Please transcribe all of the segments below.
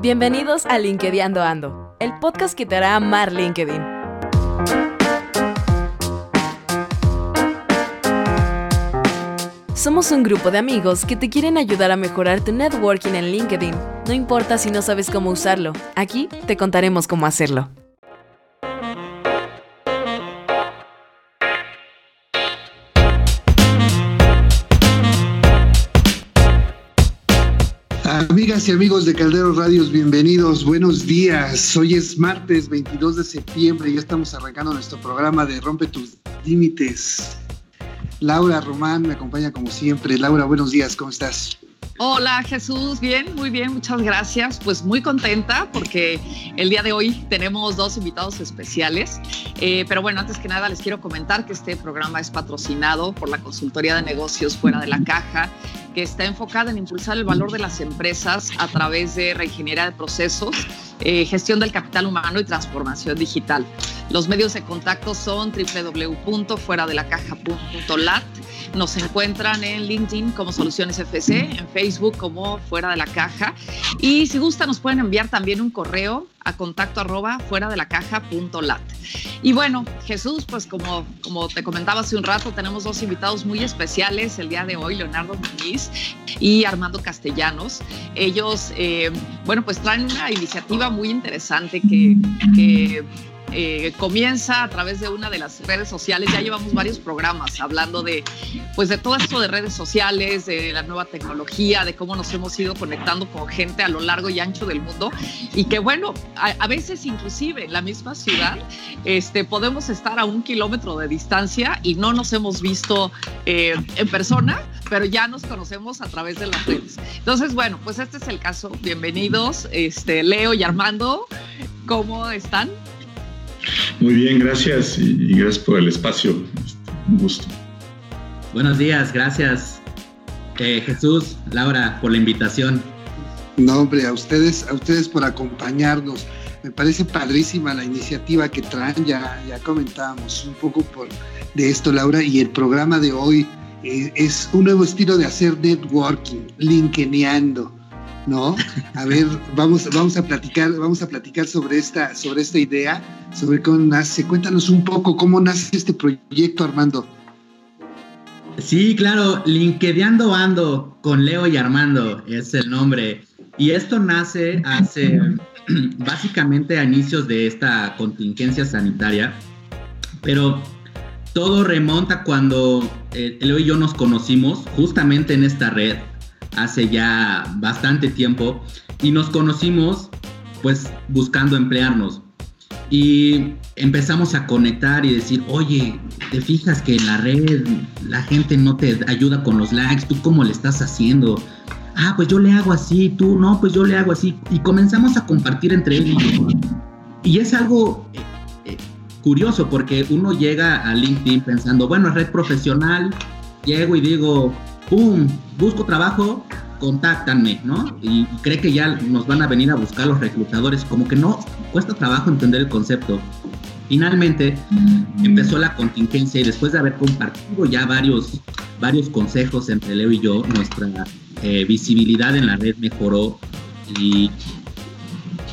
Bienvenidos a LinkedIn Ando, el podcast que te hará amar LinkedIn. Somos un grupo de amigos que te quieren ayudar a mejorar tu networking en LinkedIn. No importa si no sabes cómo usarlo, aquí te contaremos cómo hacerlo. Amigas y amigos de Caldero Radios, bienvenidos, buenos días. Hoy es martes 22 de septiembre y ya estamos arrancando nuestro programa de Rompe tus Límites. Laura Román me acompaña como siempre. Laura, buenos días, ¿cómo estás? Hola Jesús, bien, muy bien, muchas gracias. Pues muy contenta porque el día de hoy tenemos dos invitados especiales. Eh, pero bueno, antes que nada les quiero comentar que este programa es patrocinado por la Consultoría de Negocios Fuera de la Caja, que está enfocada en impulsar el valor de las empresas a través de reingeniería de procesos, eh, gestión del capital humano y transformación digital. Los medios de contacto son www.fueradelacaja.lat nos encuentran en LinkedIn como Soluciones FC, en Facebook como Fuera de la Caja. Y si gusta, nos pueden enviar también un correo a contacto arroba fuera de la caja punto lat. Y bueno, Jesús, pues como, como te comentaba hace un rato, tenemos dos invitados muy especiales el día de hoy, Leonardo Muñiz y Armando Castellanos. Ellos, eh, bueno, pues traen una iniciativa muy interesante que, que eh, comienza a través de una de las redes sociales. Ya llevamos varios programas hablando de, pues, de todo esto de redes sociales, de la nueva tecnología, de cómo nos hemos ido conectando con gente a lo largo y ancho del mundo y que bueno, a, veces inclusive en la misma ciudad este, podemos estar a un kilómetro de distancia y no nos hemos visto eh, en persona, pero ya nos conocemos a través de las redes. Entonces, bueno, pues este es el caso. Bienvenidos, este, Leo y Armando. ¿Cómo están? Muy bien, gracias y, gracias por el espacio. Un gusto. Buenos días, gracias eh, Jesús, Laura, por la invitación. No, hombre, a ustedes, a ustedes por acompañarnos. Me parece padrísima la iniciativa que traen, ya, ya comentábamos un poco por, de esto, Laura, y el programa de hoy eh, es un nuevo estilo de hacer networking, linkeneando. ¿No? A ver, vamos, vamos a platicar, vamos a platicar sobre esta, sobre esta idea, sobre cómo nace. Cuéntanos un poco cómo nace este proyecto, Armando. Sí, claro, LinkedInando Ando con Leo y Armando es el nombre. Y esto nace hace básicamente a inicios de esta contingencia sanitaria, pero todo remonta cuando eh, Leo y yo nos conocimos justamente en esta red hace ya bastante tiempo y nos conocimos pues buscando emplearnos. Y empezamos a conectar y decir, oye, ¿te fijas que en la red la gente no te ayuda con los likes? ¿Tú cómo le estás haciendo? Ah, pues yo le hago así, tú no, pues yo le hago así. Y comenzamos a compartir entre yo. Y es algo eh, eh, curioso porque uno llega a LinkedIn pensando, bueno, red profesional, llego y digo, ¡pum! Busco trabajo, contáctanme, ¿no? Y cree que ya nos van a venir a buscar los reclutadores, como que no, cuesta trabajo entender el concepto. Finalmente empezó la contingencia y después de haber compartido ya varios, varios consejos entre Leo y yo, nuestra eh, visibilidad en la red mejoró y,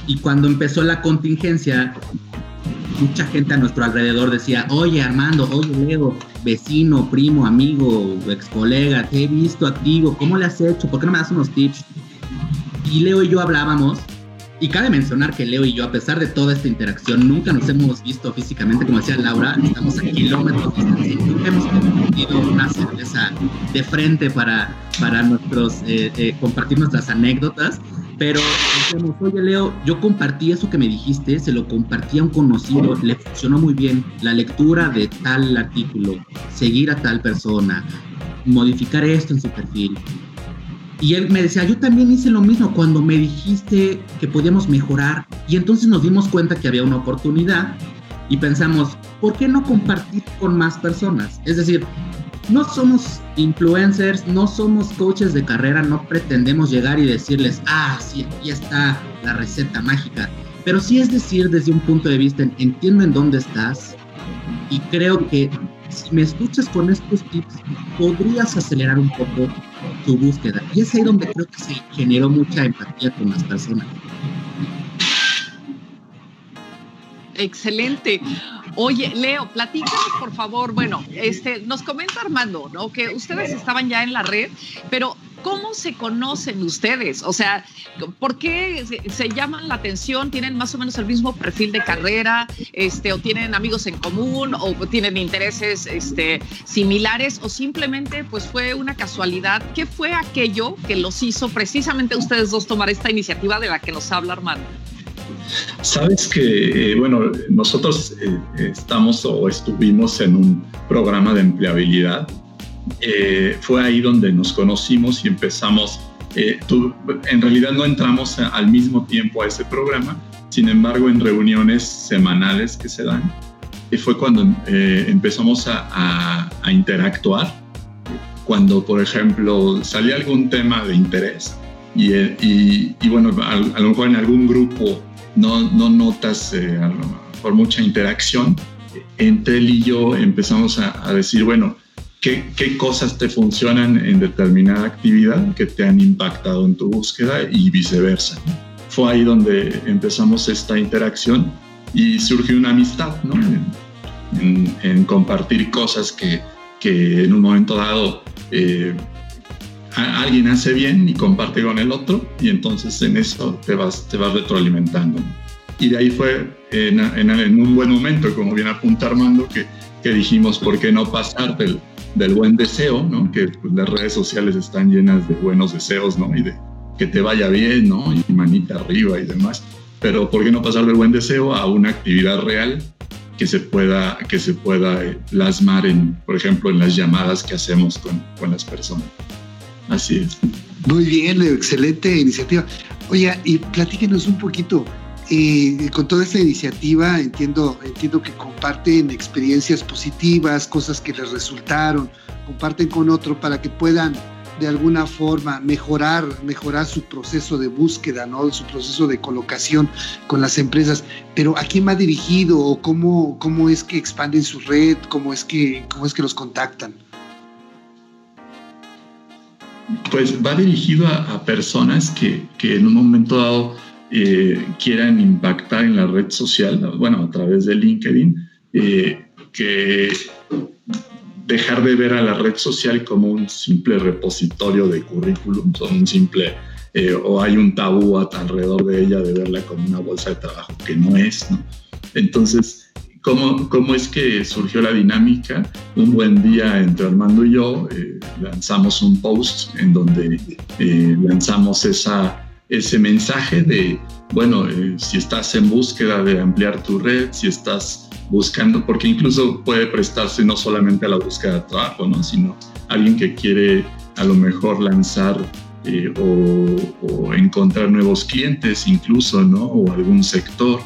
y cuando empezó la contingencia mucha gente a nuestro alrededor decía, oye Armando, oye Leo, vecino, primo, amigo, ex colega, te he visto activo, ¿cómo le has hecho? ¿Por qué no me das unos tips? Y Leo y yo hablábamos, y cabe mencionar que Leo y yo, a pesar de toda esta interacción, nunca nos hemos visto físicamente, como decía Laura, estamos a kilómetros de nunca hemos compartido una cerveza de frente para, para nuestros, eh, eh, compartir nuestras anécdotas, pero decíamos, oye Leo, yo compartí eso que me dijiste, se lo compartí a un conocido, le funcionó muy bien la lectura de tal artículo, seguir a tal persona, modificar esto en su perfil. Y él me decía, yo también hice lo mismo cuando me dijiste que podíamos mejorar. Y entonces nos dimos cuenta que había una oportunidad y pensamos, ¿por qué no compartir con más personas? Es decir, no somos influencers, no somos coaches de carrera, no pretendemos llegar y decirles, ah, sí, aquí está la receta mágica. Pero sí es decir desde un punto de vista, entienden dónde estás y creo que si me escuchas con estos tips, podrías acelerar un poco tu búsqueda. Y es ahí donde creo que se generó mucha empatía con las personas. Excelente. Oye, Leo, platícanos por favor. Bueno, este, nos comenta Armando, ¿no? Que ustedes estaban ya en la red, pero ¿cómo se conocen ustedes? O sea, ¿por qué se, llaman la atención? ¿Tienen más o menos el mismo perfil de carrera? Este, ¿O tienen amigos en común? ¿O tienen intereses este, similares? ¿O simplemente pues fue una casualidad? ¿Qué fue aquello que los hizo precisamente ustedes dos tomar esta iniciativa de la que nos habla Armando? Sabes que, eh, bueno, nosotros eh, estamos o estuvimos en un programa de empleabilidad. Eh, fue ahí donde nos conocimos y empezamos. en realidad no entramos al mismo tiempo a ese programa, sin embargo, en reuniones semanales que se dan, fue cuando empezamos a, interactuar. Cuando, por ejemplo, salía algún tema de interés, y, bueno, a, lo mejor en algún grupo no, no notas eh, por mucha interacción. Entre él y yo empezamos a, decir, bueno, ¿qué, ¿qué, cosas te funcionan en determinada actividad que te han impactado en tu búsqueda y viceversa. Fue ahí donde empezamos esta interacción y surgió una amistad, ¿no? En, en, compartir cosas que, que, en un momento dado eh, alguien hace bien y comparte con el otro y entonces en eso te vas, te vas retroalimentando. Y de ahí fue en, en, un buen momento, como bien apunta Armando, que, que dijimos, ¿por qué no pasar del, del buen deseo, ¿no? que pues, las redes sociales están llenas de buenos deseos ¿no? y de que te vaya bien ¿no? y manita arriba y demás, pero ¿por qué no pasar del buen deseo a una actividad real que se pueda, que se pueda eh, plasmar, en, por ejemplo, en las llamadas que hacemos con, con las personas? Así es. Muy bien, excelente iniciativa. Oye, y platíquenos un poquito, eh, con toda esta iniciativa entiendo, entiendo que comparten experiencias positivas, cosas que les resultaron, comparten con otro para que puedan de alguna forma mejorar, mejorar su proceso de búsqueda, ¿no? su proceso de colocación con las empresas. Pero ¿a quién va dirigido o cómo, cómo es que expanden su red? ¿Cómo es que, cómo es que los contactan? Pues va dirigido a, personas que, en un momento dado eh, quieran impactar en la red social, bueno, a través de LinkedIn, eh, que dejar de ver a la red social como un simple repositorio de currículum, un simple, eh, o hay un tabú alrededor de ella de verla como una bolsa de trabajo, que no es, ¿no? Entonces, ¿Cómo, ¿Cómo, es que surgió la dinámica? Un buen día entre Armando y yo eh, lanzamos un post en donde eh, lanzamos ese mensaje de, bueno, eh, si estás en búsqueda de ampliar tu red, si estás buscando, porque incluso puede prestarse no solamente a la búsqueda de trabajo, ¿no? sino alguien que quiere a lo mejor lanzar o, o, encontrar nuevos clientes incluso, ¿no? O algún sector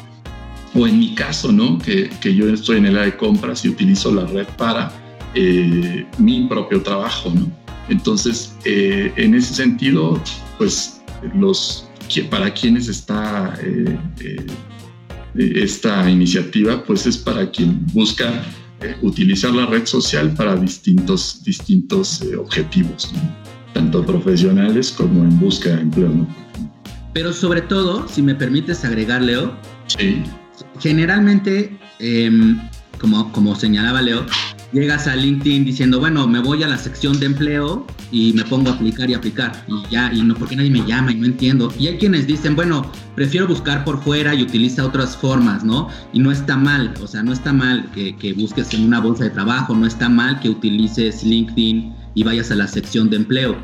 o en mi caso, ¿no? Que, que, yo estoy en el área de compras y utilizo la red para eh, mi propio trabajo, ¿no? Entonces, eh, en ese sentido, pues, los, para quienes está eh, esta iniciativa, pues es para quien busca utilizar la red social para distintos, distintos objetivos, ¿no? tanto profesionales como en busca de empleo, ¿no? Pero sobre todo, si me permites agregar, Leo, sí generalmente, em, como, como señalaba Leo, llegas a LinkedIn diciendo, bueno, me voy a la sección de empleo y me pongo a aplicar y aplicar. Y ya, y no, porque nadie me llama y no entiendo. Y hay quienes dicen, bueno, prefiero buscar por fuera y utiliza otras formas, ¿no? Y no está mal, o sea, no está mal que, que busques en una bolsa de trabajo, no está mal que utilices LinkedIn y vayas a la sección de empleo.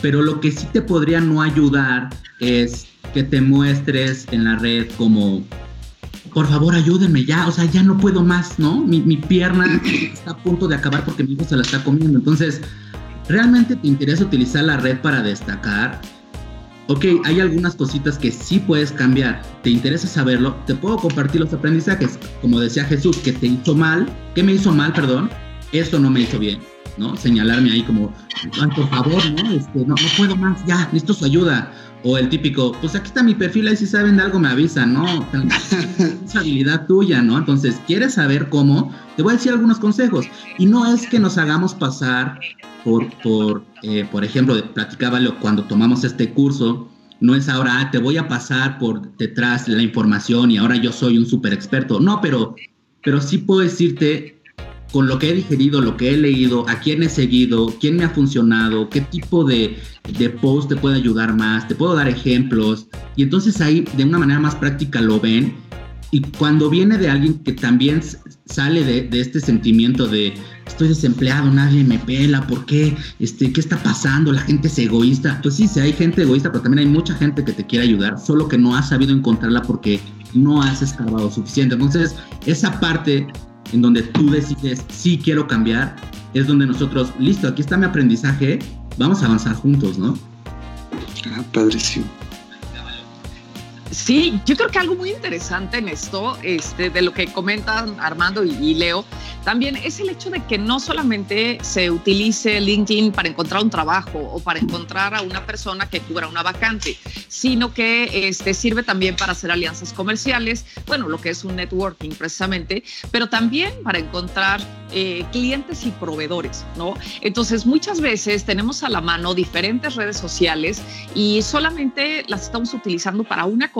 Pero lo que sí te podría no ayudar es que te muestres en la red como por favor ayúdenme ya, o sea, ya no puedo más, ¿no? Mi, mi, pierna está a punto de acabar porque mi hijo se la está comiendo. Entonces, ¿realmente te interesa utilizar la red para destacar? Ok, hay algunas cositas que sí puedes cambiar. ¿Te interesa saberlo? Te puedo compartir los aprendizajes. Como decía Jesús, que te hizo mal, ¿qué me hizo mal, perdón? Esto no me hizo bien, ¿no? Señalarme ahí como, por favor, ¿no? Este, no, no puedo más, ya, necesito su ayuda o el típico, pues aquí está mi perfil, ahí si saben de algo me avisan, ¿no? Es habilidad tuya, ¿no? Entonces, ¿quieres saber cómo? Te voy a decir algunos consejos. Y no es que nos hagamos pasar por, por, eh, por ejemplo, platicábalo cuando tomamos este curso, no es ahora, ah, te voy a pasar por detrás la información y ahora yo soy un súper experto. No, pero, pero sí puedo decirte con lo que he digerido, lo que he leído, a quién he seguido, quién me ha funcionado, qué tipo de, de post te puede ayudar más, te puedo dar ejemplos. Y entonces ahí de una manera más práctica lo ven. Y cuando viene de alguien que también sale de, de este sentimiento de estoy desempleado, nadie me pela, ¿por qué? Este, ¿Qué está pasando? La gente es egoísta. Pues sí, sí, hay gente egoísta, pero también hay mucha gente que te quiere ayudar, solo que no has sabido encontrarla porque no has escarbado suficiente. Entonces, esa parte en donde tú decides, sí quiero cambiar, es donde nosotros, listo, aquí está mi aprendizaje, vamos a avanzar juntos, ¿no? Ah, padrísimo. Sí, yo creo que algo muy interesante en esto, este, de lo que comentan Armando y, Leo, también es el hecho de que no solamente se utilice LinkedIn para encontrar un trabajo o para encontrar a una persona que cubra una vacante, sino que este, sirve también para hacer alianzas comerciales, bueno, lo que es un networking precisamente, pero también para encontrar eh, clientes y proveedores, ¿no? Entonces, muchas veces tenemos a la mano diferentes redes sociales y solamente las estamos utilizando para una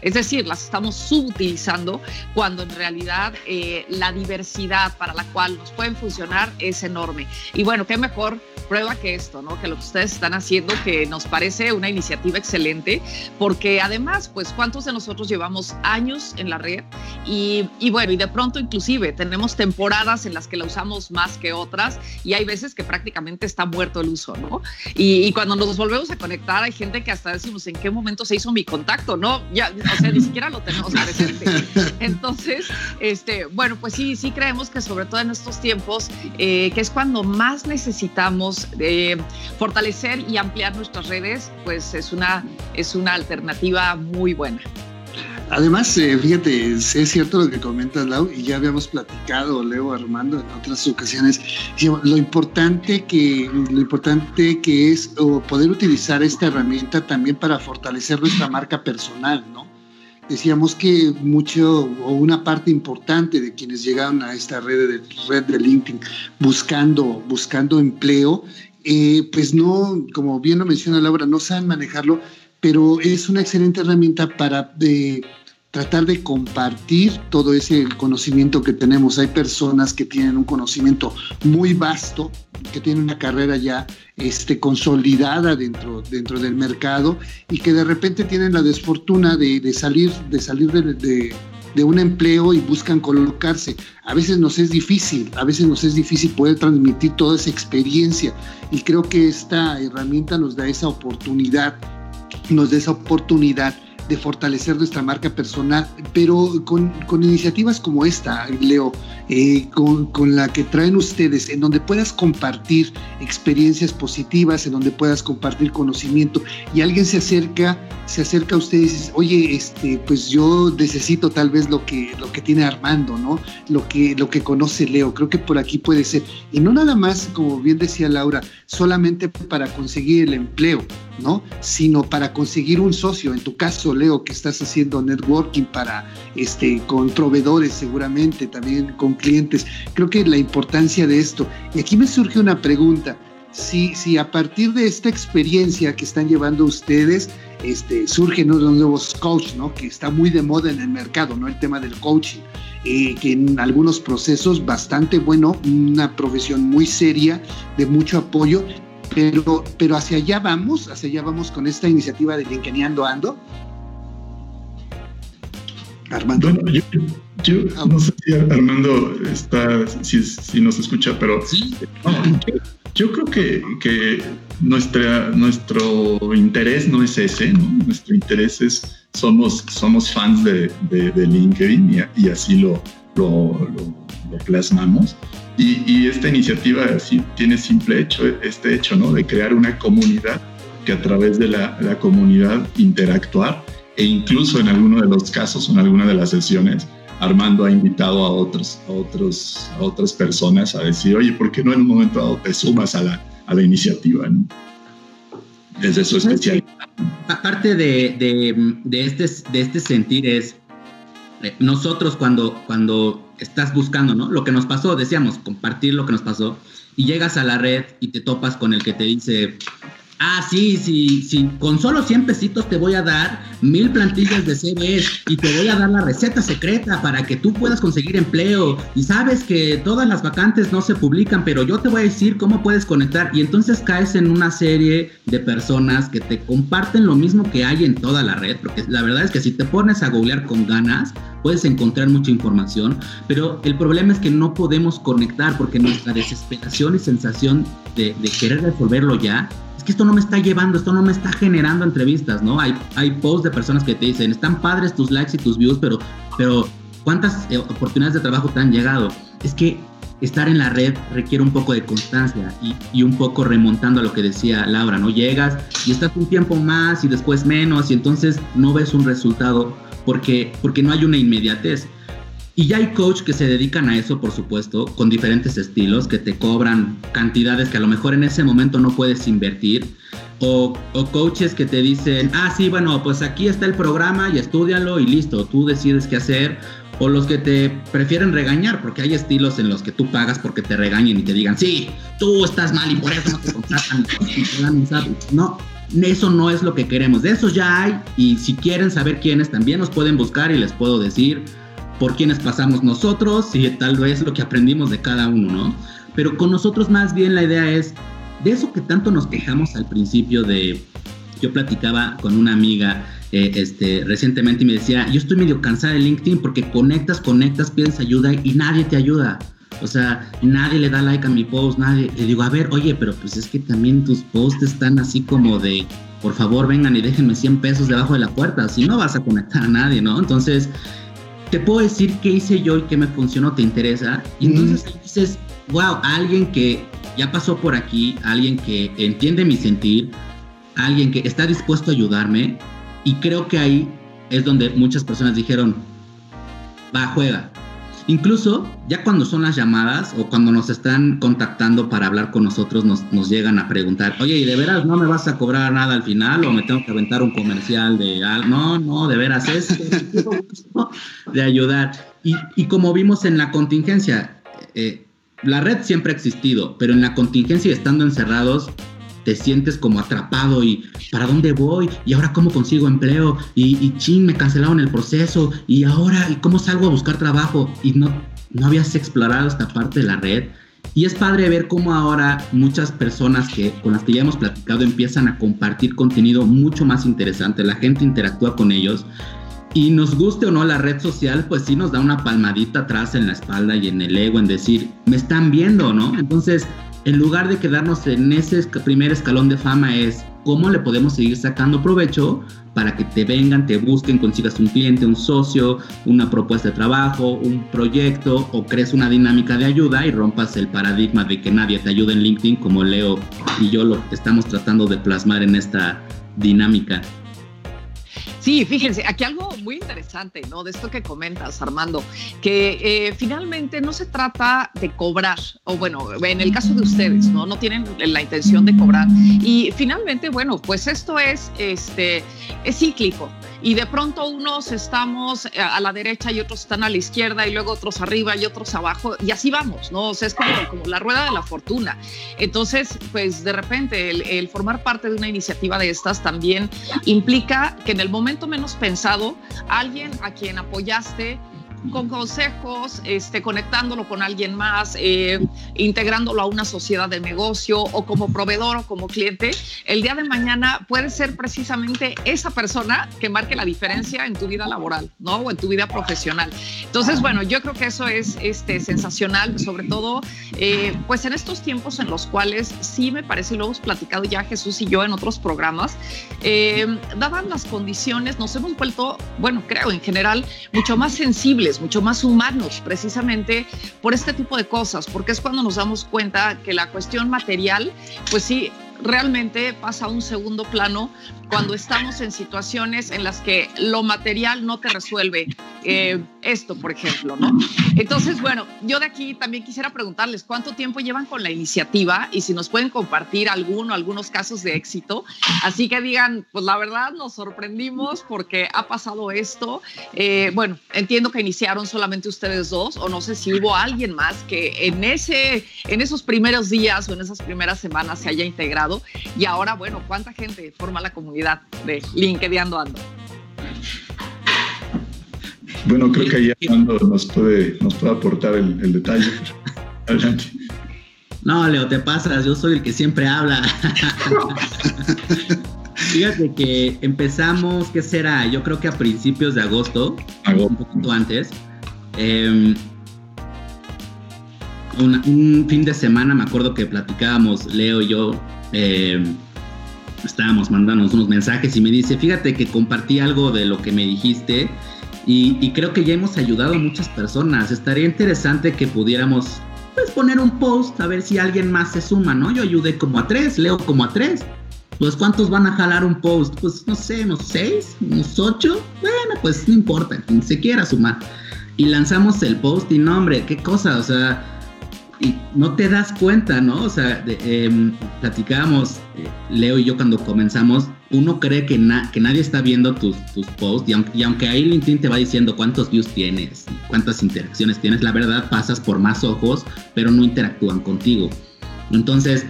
es decir, las estamos subutilizando cuando en realidad eh, la diversidad para la cual nos pueden funcionar es enorme. Y bueno, qué mejor prueba que esto, ¿no? Que lo que ustedes están haciendo, que nos parece una iniciativa excelente, porque además, pues, ¿cuántos de nosotros llevamos años en la red? Y, y bueno, y de pronto inclusive tenemos temporadas en las que la usamos más que otras y hay veces que prácticamente está muerto el uso, ¿no? Y, y cuando nos volvemos a conectar, hay gente que hasta decimos, ¿en qué momento se hizo mi contacto? No, ya, o sea, ni siquiera lo tenemos presente. Entonces, este, bueno, pues sí, sí creemos que sobre todo en estos tiempos, eh, que es cuando más necesitamos eh, fortalecer y ampliar nuestras redes, pues es una, es una alternativa muy buena. Además, eh, fíjate, es cierto lo que comentas, Lau, y ya habíamos platicado, Leo, Armando, en otras ocasiones, lo importante que, lo importante que es poder utilizar esta herramienta también para fortalecer nuestra marca personal, ¿no? Decíamos que mucho o una parte importante de quienes llegaron a esta red de, red de LinkedIn buscando, buscando empleo, eh, pues no, como bien lo menciona Laura, no saben manejarlo, pero es una excelente herramienta para... Eh, tratar de compartir todo ese conocimiento que tenemos. Hay personas que tienen un conocimiento muy vasto, que tienen una carrera ya este, consolidada dentro, dentro del mercado y que de repente tienen la desfortuna de, salir, de, salir de, de, un empleo y buscan colocarse. A veces nos es difícil, a veces nos es difícil poder transmitir toda esa experiencia y creo que esta herramienta nos da esa oportunidad, nos da esa oportunidad de fortalecer nuestra marca personal, pero con, con iniciativas como esta, Leo, eh, con, con, la que traen ustedes, en donde puedas compartir experiencias positivas, en donde puedas compartir conocimiento y alguien se acerca, se acerca a ustedes y dice, oye, este, pues yo necesito tal vez lo que, lo que tiene Armando, ¿no? Lo que, lo que conoce Leo, creo que por aquí puede ser. Y no nada más, como bien decía Laura, solamente para conseguir el empleo, ¿no? Sino para conseguir un socio. En tu caso, Leo, que estás haciendo networking para, este, con proveedores seguramente, también con clientes. Creo que la importancia de esto. Y aquí me surge una pregunta. Si, si a partir de esta experiencia que están llevando ustedes, este, surgen unos nuevos coaches, ¿no? Que está muy de moda en el mercado, ¿no? El tema del coaching. Eh, que en algunos procesos bastante bueno, una profesión muy seria, de mucho apoyo, pero, pero hacia allá vamos, hacia allá vamos con esta iniciativa de Linkeneando Ando. Armando. Yo ah, no sé si Armando está, si, nos escucha, pero yo, creo que, que nuestra, nuestro interés no es ese, ¿no? Nuestro interés es, somos, somos fans de, de, LinkedIn y, así lo, lo, lo, plasmamos. Y, y, esta iniciativa sí, tiene simple hecho, este hecho, ¿no? De crear una comunidad que a través de la, la comunidad interactuar e incluso en alguno de los casos, en alguna de las sesiones, Armando ha invitado a otros, a otros, a otras personas a decir, oye, ¿por qué no en un momento dado te sumas a la, a la iniciativa? ¿no? Desde su especialidad. Aparte de, de, de, este, de este sentir es, eh, nosotros cuando, cuando estás buscando, ¿no? Lo que nos pasó, decíamos, compartir lo que nos pasó, y llegas a la red y te topas con el que te dice, Ah, sí, sí, sí. Con solo 100 pesitos te voy a dar mil plantillas de CVs y te voy a dar la receta secreta para que tú puedas conseguir empleo. Y sabes que todas las vacantes no se publican, pero yo te voy a decir cómo puedes conectar. Y entonces caes en una serie de personas que te comparten lo mismo que hay en toda la red, porque la verdad es que si te pones a googlear con ganas, puedes encontrar mucha información, pero el problema es que no podemos conectar porque nuestra desesperación y sensación de, de querer resolverlo ya es que esto no me está llevando, esto no me está generando entrevistas, ¿no? Hay, posts de personas que te dicen, están padres tus likes y tus views, pero, pero ¿cuántas eh, oportunidades de trabajo te han llegado? Es que estar en la red requiere un poco de constancia y, y, un poco remontando a lo que decía Laura, ¿no? Llegas y estás un tiempo más y después menos y entonces no ves un resultado porque, porque no hay una inmediatez. Y ya hay coach que se dedican a eso, por supuesto, con diferentes estilos, que te cobran cantidades que a lo mejor en ese momento no puedes invertir. O, coaches que te dicen, ah, sí, bueno, pues aquí está el programa y estudialo y listo, tú decides qué hacer. O los que te prefieren regañar, porque hay estilos en los que tú pagas porque te regañen y te digan, sí, tú estás mal y por eso no te contratan. no, eso no es lo que queremos. De esos ya hay y si quieren saber quiénes también nos pueden buscar y les puedo decir por quienes pasamos nosotros y tal vez lo que aprendimos de cada uno, ¿no? Pero con nosotros más bien la idea es, de eso que tanto nos quejamos al principio de, yo platicaba con una amiga eh, este, recientemente y me decía, yo estoy medio cansada de LinkedIn porque conectas, conectas, pides ayuda y nadie te ayuda. O sea, nadie le da like a mi post, nadie. Le digo, a ver, oye, pero pues es que también tus posts están así como de, por favor, vengan y déjenme 100 pesos debajo de la puerta, si no vas a conectar a nadie, ¿no? Entonces, te puedo decir qué hice yo y qué me funcionó, ¿te interesa? Y entonces dices, wow, alguien que ya pasó por aquí, alguien que entiende mi sentir, alguien que está dispuesto a ayudarme, y creo que ahí es donde muchas personas dijeron, va, juega, Incluso ya cuando son las llamadas o cuando nos están contactando para hablar con nosotros, nos, llegan a preguntar, oye, ¿y de veras no me vas a cobrar nada al final o me tengo que aventar un comercial de No, no, de veras es de ayudar. Y, y, como vimos en la contingencia, eh, la red siempre ha existido, pero en la contingencia y estando encerrados, te sientes como atrapado y ¿para dónde voy? ¿Y ahora cómo consigo empleo? Y, y chin, me cancelaron el proceso. ¿Y ahora ¿y cómo salgo a buscar trabajo? Y no, no habías explorado esta parte de la red. Y es padre ver cómo ahora muchas personas que, con las que ya hemos platicado empiezan a compartir contenido mucho más interesante. La gente interactúa con ellos. Y nos guste o no la red social, pues sí nos da una palmadita atrás en la espalda y en el ego en decir, me están viendo, ¿no? Entonces, en lugar de quedarnos en ese primer escalón de fama es cómo le podemos seguir sacando provecho para que te vengan, te busquen, consigas un cliente, un socio, una propuesta de trabajo, un proyecto o crees una dinámica de ayuda y rompas el paradigma de que nadie te ayuda en LinkedIn como Leo y yo lo estamos tratando de plasmar en esta dinámica. Sí, fíjense, aquí algo muy interesante, ¿no? De esto que comentas, Armando, que eh, finalmente no se trata de cobrar, o bueno, en el caso de ustedes, ¿no? No tienen la intención de cobrar. Y finalmente, bueno, pues esto es, este, es cíclico y de pronto unos estamos a la derecha y otros están a la izquierda y luego otros arriba y otros abajo y así vamos, ¿no? O sea, es como, como la rueda de la fortuna. Entonces, pues de repente el, el, formar parte de una iniciativa de estas también implica que en el momento menos pensado, alguien a quien apoyaste con consejos, este, conectándolo con alguien más, eh, integrándolo a una sociedad de negocio o como proveedor o como cliente, el día de mañana puede ser precisamente esa persona que marque la diferencia en tu vida laboral, ¿no? O en tu vida profesional. Entonces, bueno, yo creo que eso es este, sensacional, sobre todo, eh, pues en estos tiempos en los cuales sí me parece, lo hemos platicado ya Jesús y yo en otros programas, eh, dadas las condiciones, nos hemos vuelto, bueno, creo en general, mucho más sensibles mucho más humanos, precisamente por este tipo de cosas, porque es cuando nos damos cuenta que la cuestión material, pues sí, realmente pasa a un segundo plano cuando estamos en situaciones en las que lo material no te resuelve eh, esto, por ejemplo, ¿no? Entonces, bueno, yo de aquí también quisiera preguntarles cuánto tiempo llevan con la iniciativa y si nos pueden compartir alguno, algunos casos de éxito. Así que digan, pues la verdad nos sorprendimos porque ha pasado esto. Eh, bueno, entiendo que iniciaron solamente ustedes dos o no sé si hubo alguien más que en, ese, en esos primeros días o en esas primeras semanas se haya integrado y ahora, bueno, ¿cuánta gente forma la comunidad de LinkedIn Ando? Bueno, creo que ahí Armando nos puede, nos puede aportar el, detalle. Adelante. No, Leo, te pasas, yo soy el que siempre habla. Fíjate que empezamos, ¿qué será? Yo creo que a principios de agosto, un poquito antes. Em, un, fin de semana me acuerdo que platicábamos, Leo y yo, em, estábamos mandándonos unos mensajes y me dice, fíjate que compartí algo de lo que me dijiste y, creo que ya hemos ayudado a muchas personas. Estaría interesante que pudiéramos pues, poner un post a ver si alguien más se suma, ¿no? Yo ayudé como a tres, leo como a tres. Pues ¿cuántos van a jalar un post? Pues no sé, unos seis, unos ocho. Bueno, pues no importa, quien se quiera sumar. Y lanzamos el post y no, hombre, qué cosa, o sea, y no te das cuenta, ¿no? O sea, em, platicábamos, eh, Leo y yo cuando comenzamos, uno cree que, que nadie está viendo tus, tus posts y aunque ahí LinkedIn te va diciendo cuántos views tienes, cuántas interacciones tienes, la verdad pasas por más ojos, pero no interactúan contigo. Entonces,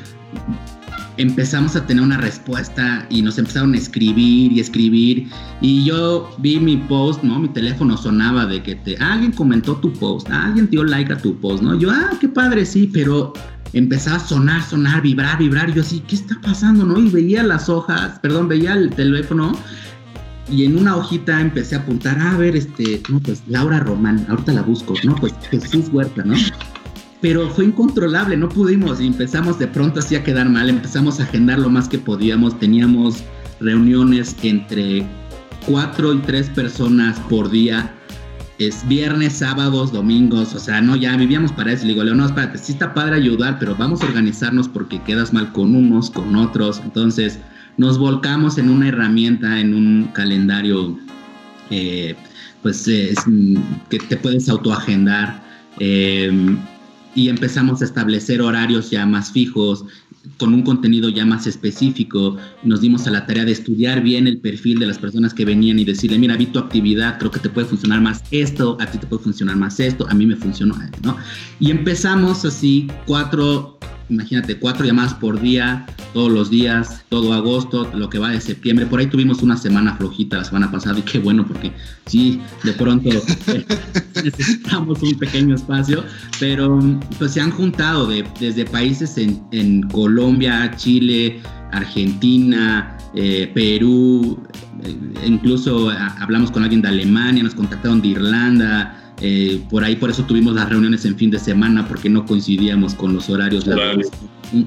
empezamos a tener una respuesta y nos empezaron a escribir y escribir y yo vi mi post, ¿no? Mi teléfono sonaba de que te, alguien comentó tu post, alguien dio like a tu post, ¿no? Yo, ah, qué padre, sí, pero empezaba a sonar, sonar, vibrar, vibrar, y yo así, ¿qué está pasando, no? Y veía las hojas, perdón, veía el teléfono y en una hojita empecé a apuntar, a ver, este, no, pues Laura Román, ahorita la busco, ¿no? Pues Jesús Huerta, ¿no? Pero fue incontrolable, no pudimos y empezamos de pronto así a quedar mal, empezamos a agendar lo más que podíamos, teníamos reuniones entre cuatro y tres personas por día, es viernes, sábados, domingos, o sea, no, ya vivíamos para eso, le digo, Leo, no, espérate, sí está padre ayudar, pero vamos a organizarnos porque quedas mal con unos, con otros, entonces nos volcamos en una herramienta, en un calendario, eh, pues que te puedes autoagendar. Eh, y empezamos a establecer horarios ya más fijos, con un contenido ya más específico. Nos dimos a la tarea de estudiar bien el perfil de las personas que venían y decirle, mira, vi tu actividad, creo que te puede funcionar más esto, a ti te puede funcionar más esto, a mí me funcionó, ¿no? Y empezamos así cuatro imagínate, cuatro llamadas por día, todos los días, todo agosto, lo que va de septiembre. Por ahí tuvimos una semana flojita la semana pasada y qué bueno porque sí, de pronto eh, necesitamos un pequeño espacio, pero pues se han juntado de, desde países en, en Colombia, Chile, Argentina, eh, Perú, eh, incluso hablamos con alguien de Alemania, nos contactaron de Irlanda, eh, por ahí, por eso tuvimos las reuniones en fin de semana, porque no coincidíamos con los horarios laborales.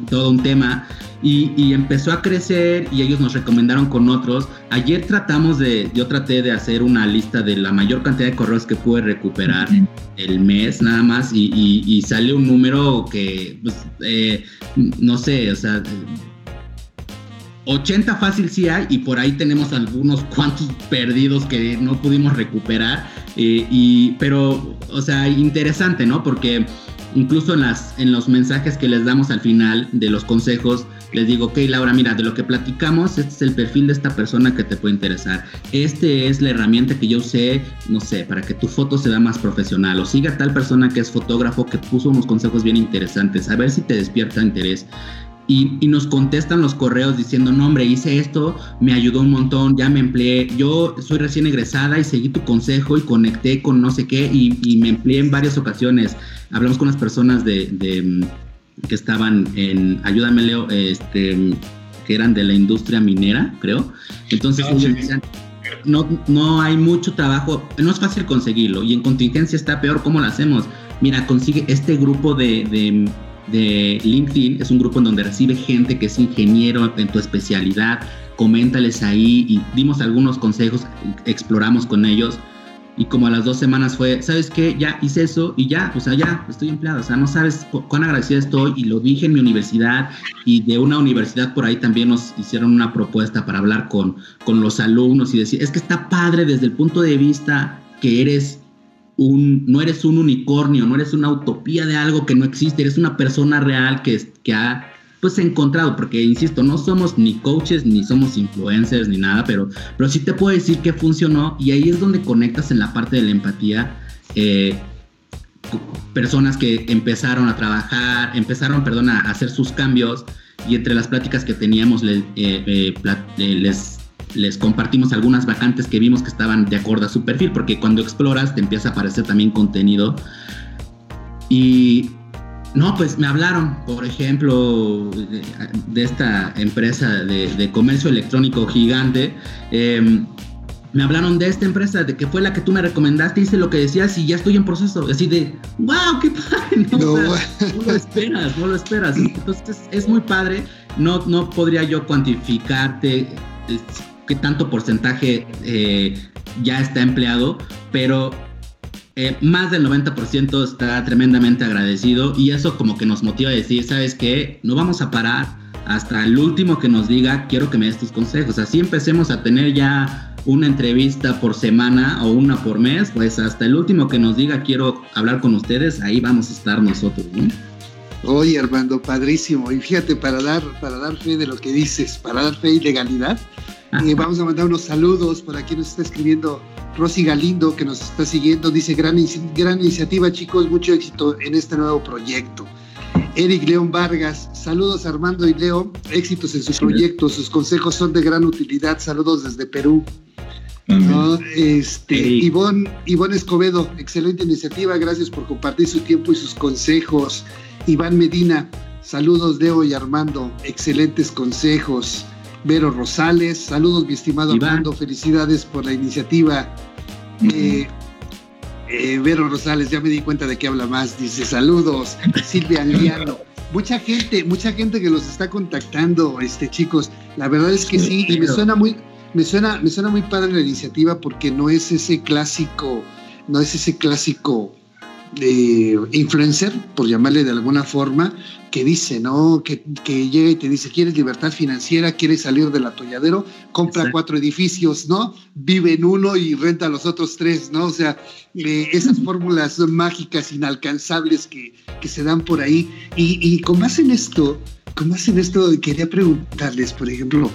Todo un tema. Y, empezó a crecer y ellos nos recomendaron con otros. Ayer tratamos de, yo traté de hacer una lista de la mayor cantidad de correos que pude recuperar el mes nada más y, y, salió un número que, pues, eh, no sé, o sea, 80 fácil sí hay y por ahí tenemos algunos cuantos perdidos que no pudimos recuperar. Eh, y, pero, o sea, interesante, ¿no? Porque incluso en, las, en los mensajes que les damos al final de los consejos, les digo, ok, Laura, mira, de lo que platicamos, este es el perfil de esta persona que te puede interesar. Este es la herramienta que yo usé, no sé, para que tu foto se vea más profesional. O siga tal persona que es fotógrafo que puso unos consejos bien interesantes. A ver si te despierta interés. Y, nos contestan los correos diciendo, no hombre, hice esto, me ayudó un montón, ya me empleé, yo soy recién egresada y seguí tu consejo y conecté con no sé qué y, me empleé en varias ocasiones. Hablamos con las personas de, mm, que estaban en, ayúdame Leo, este, que eran de la industria minera, creo. Entonces ah, ellos decían, no, no hay mucho trabajo, no es fácil conseguirlo y en contingencia está peor, ¿cómo lo hacemos? Mira, consigue este grupo de de LinkedIn es un grupo en donde recibe gente que es ingeniero en tu especialidad. Coméntales ahí y dimos algunos consejos, exploramos con ellos. Y como a las dos semanas fue, ¿sabes qué? Ya hice eso y ya, o sea, ya estoy empleado. O sea, no sabes cuán agradecida estoy. Y lo dije en mi universidad y de una universidad por ahí también nos hicieron una propuesta para hablar con, con los alumnos y decir, es que está padre desde el punto de vista que eres un, no eres un unicornio, no eres una utopía de algo que no existe, eres una persona real que, que ha pues encontrado, porque insisto, no somos ni coaches, ni somos influencers, ni nada, pero, pero sí te puedo decir que funcionó y ahí es donde conectas en la parte de la empatía. Eh, personas que empezaron a trabajar, empezaron, perdón, a hacer sus cambios y entre las pláticas que teníamos eh, eh, les, les compartimos algunas vacantes que vimos que estaban de acuerdo a su perfil, porque cuando exploras te empieza a aparecer también contenido. Y no, pues me hablaron, por ejemplo, de, esta empresa de, comercio electrónico gigante. Em, me hablaron de esta empresa, de que fue la que tú me recomendaste, hice lo que decías y ya estoy en proceso. Así de, wow, qué padre. No, lo esperas, no lo esperas. Entonces es muy padre. No, no podría yo cuantificarte qué tanto porcentaje eh, ya está empleado, pero eh, más del 90% está tremendamente agradecido y eso como que nos motiva a decir, ¿sabes qué? No vamos a parar hasta el último que nos diga, quiero que me des tus consejos. Así empecemos a tener ya una entrevista por semana o una por mes, pues hasta el último que nos diga, quiero hablar con ustedes, ahí vamos a estar nosotros. ¿no? Oye, Armando, padrísimo. Y fíjate, para dar, para dar fe de lo que dices, para dar fe y legalidad, eh, vamos a mandar unos saludos. Por aquí nos está escribiendo Rosy Galindo, que nos está siguiendo. Dice, gran, gran iniciativa, chicos, mucho éxito en este nuevo proyecto. Eric León Vargas, saludos Armando y Leo, éxitos en sus proyectos, sus consejos son de gran utilidad, saludos desde Perú. Este, Ivonne, Ivonne Escobedo, excelente iniciativa, gracias por compartir su tiempo y sus consejos. Iván Medina, saludos Leo y Armando, excelentes consejos. Vero Rosales. Saludos, mi estimado Armando. Felicidades por la iniciativa. Eh, eh, Vero Rosales, ya me di cuenta de que habla más. Dice saludos. Silvia Anguiano. Mucha gente, mucha gente que los está contactando, este chicos. La verdad es que sí, y me suena muy, me suena, me suena muy padre la iniciativa porque no es ese clásico, no es ese clásico de influencer, por llamarle de alguna forma, que dice, ¿no? Que, llega y te dice, ¿quieres libertad financiera? ¿Quieres salir del atolladero? Compra cuatro edificios, ¿no? Vive en uno y renta los otros tres, ¿no? O sea, eh, esas fórmulas mágicas, inalcanzables que, se dan por ahí. Y, y con base en esto, con base en esto, quería preguntarles, por ejemplo,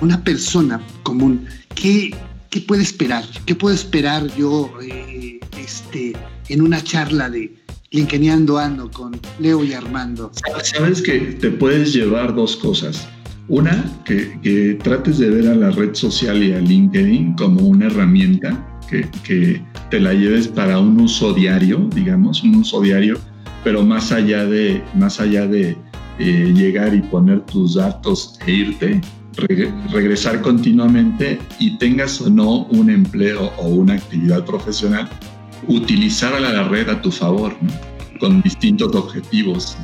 una persona común, ¿qué, qué puede esperar? ¿Qué puedo esperar yo eh, este, en una charla de Linkeneando Ando con Leo y Armando? Sabes que te puedes llevar dos cosas. Una, que, trates de ver a la red social y a LinkedIn como una herramienta que, que, te la lleves para un uso diario, digamos, un uso diario, pero más allá de, más allá de eh, llegar y poner tus datos e irte, regresar continuamente y tengas o no un empleo o una actividad profesional, utilizar a la red a tu favor, con distintos objetivos.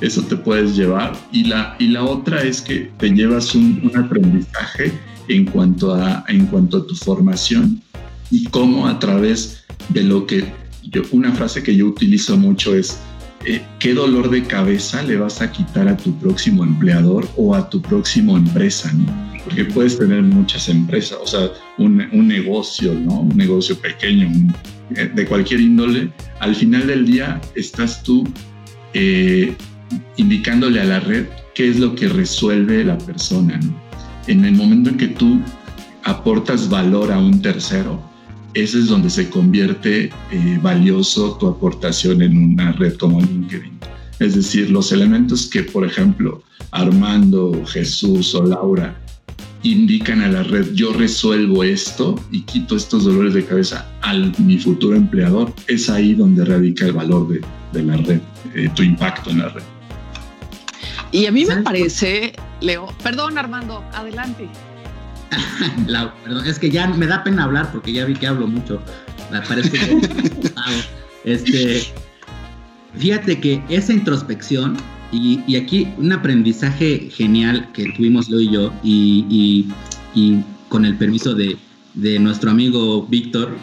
Eso te puedes llevar. Y la, y la otra es que te llevas un, aprendizaje en cuanto, a, en cuanto a tu formación y cómo a través de lo que yo, una frase que yo utilizo mucho es, eh, ¿qué dolor de cabeza le vas a quitar a tu próximo empleador o a tu próximo empresa? Porque puedes tener muchas empresas, o sea, un, un negocio, ¿no? Un negocio pequeño, un, eh, de cualquier índole, al final del día estás tú eh, indicándole a la red qué es lo que resuelve la persona. En el momento en que tú aportas valor a un tercero, ese es donde se convierte eh, valioso tu aportación en una red como LinkedIn. Es decir, los elementos que, por ejemplo, Armando, Jesús o Laura indican a la red, yo resuelvo esto y quito estos dolores de cabeza al mi futuro empleador, es ahí donde radica el valor de, de la red, eh, tu impacto en la red. Y a mí me parece, Leo, perdón Armando, adelante. perdón, es que ya me da pena hablar porque ya vi que hablo mucho. Este, fíjate que esa introspección y, aquí un aprendizaje genial que tuvimos Leo y yo, y, con el permiso de, nuestro amigo Víctor,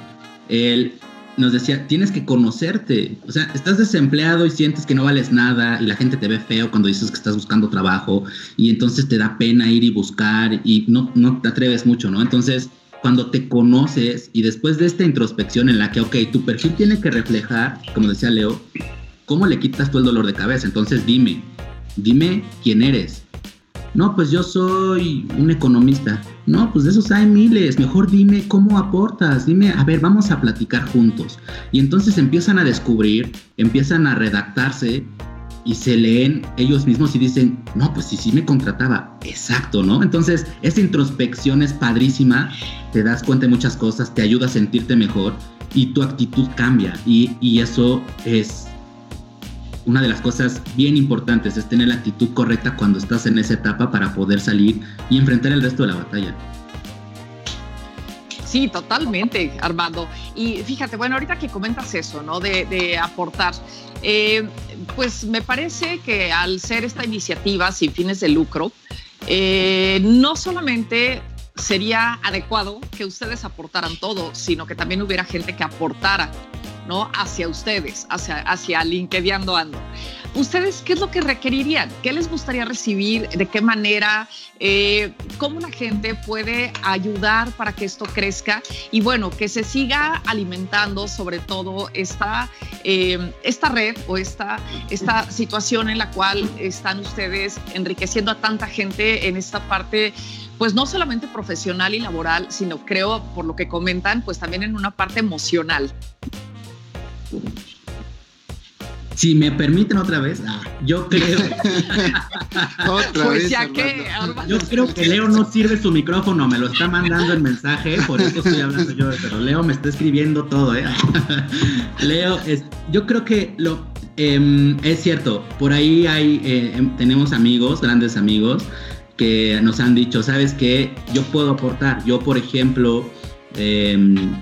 él nos decía, tienes que conocerte. O sea, estás desempleado y sientes que no vales nada y la gente te ve feo cuando dices que estás buscando trabajo y entonces te da pena ir y buscar y no, no te atreves mucho, ¿no? Entonces, cuando te conoces y después de esta introspección en la que, ok, tu perfil tiene que reflejar, como decía Leo, cómo le quitas tú el dolor de cabeza. Entonces dime, dime quién eres. No, pues yo soy un economista. No, pues de esos hay miles. Mejor dime cómo aportas. Dime, a ver, vamos a platicar juntos. Y entonces empiezan a descubrir, empiezan a redactarse y se leen ellos mismos y dicen, no, pues si sí, me contrataba, exacto, ¿no? Entonces, esa introspección es padrísima, te das cuenta de muchas cosas, te ayuda a sentirte mejor y tu actitud cambia y, y eso es una de las cosas bien importantes, es tener la actitud correcta cuando estás en esa etapa para poder salir y enfrentar el resto de la batalla. Sí, totalmente, Armando. Y fíjate, bueno, ahorita que comentas eso, ¿no? De, aportar, eh, pues me parece que al ser esta iniciativa sin fines de lucro, eh, no solamente sería adecuado que ustedes aportaran todo, sino que también hubiera gente que aportara ¿no? hacia ustedes, hacia, hacia LinkedIn Ando. ¿Ustedes qué es lo que requerirían? ¿Qué les gustaría recibir? ¿De qué manera? Eh, ¿Cómo la gente puede ayudar para que esto crezca? Y bueno, que se siga alimentando sobre todo esta, eh, esta red o esta, esta situación en la cual están ustedes enriqueciendo a tanta gente en esta parte pues no solamente profesional y laboral, sino creo, por lo que comentan, pues también en una parte emocional. Si me permiten otra vez, ah, yo creo. otra pues ya que. Yo creo que Leo no sirve su micrófono, me lo está mandando el mensaje, por eso estoy hablando yo, pero Leo me está escribiendo todo, ¿eh? Leo, es, yo creo que lo. Em, es cierto, por ahí hay, eh, em, tenemos amigos, grandes amigos, que nos han dicho, ¿sabes qué? Yo puedo aportar. Yo, por ejemplo, em,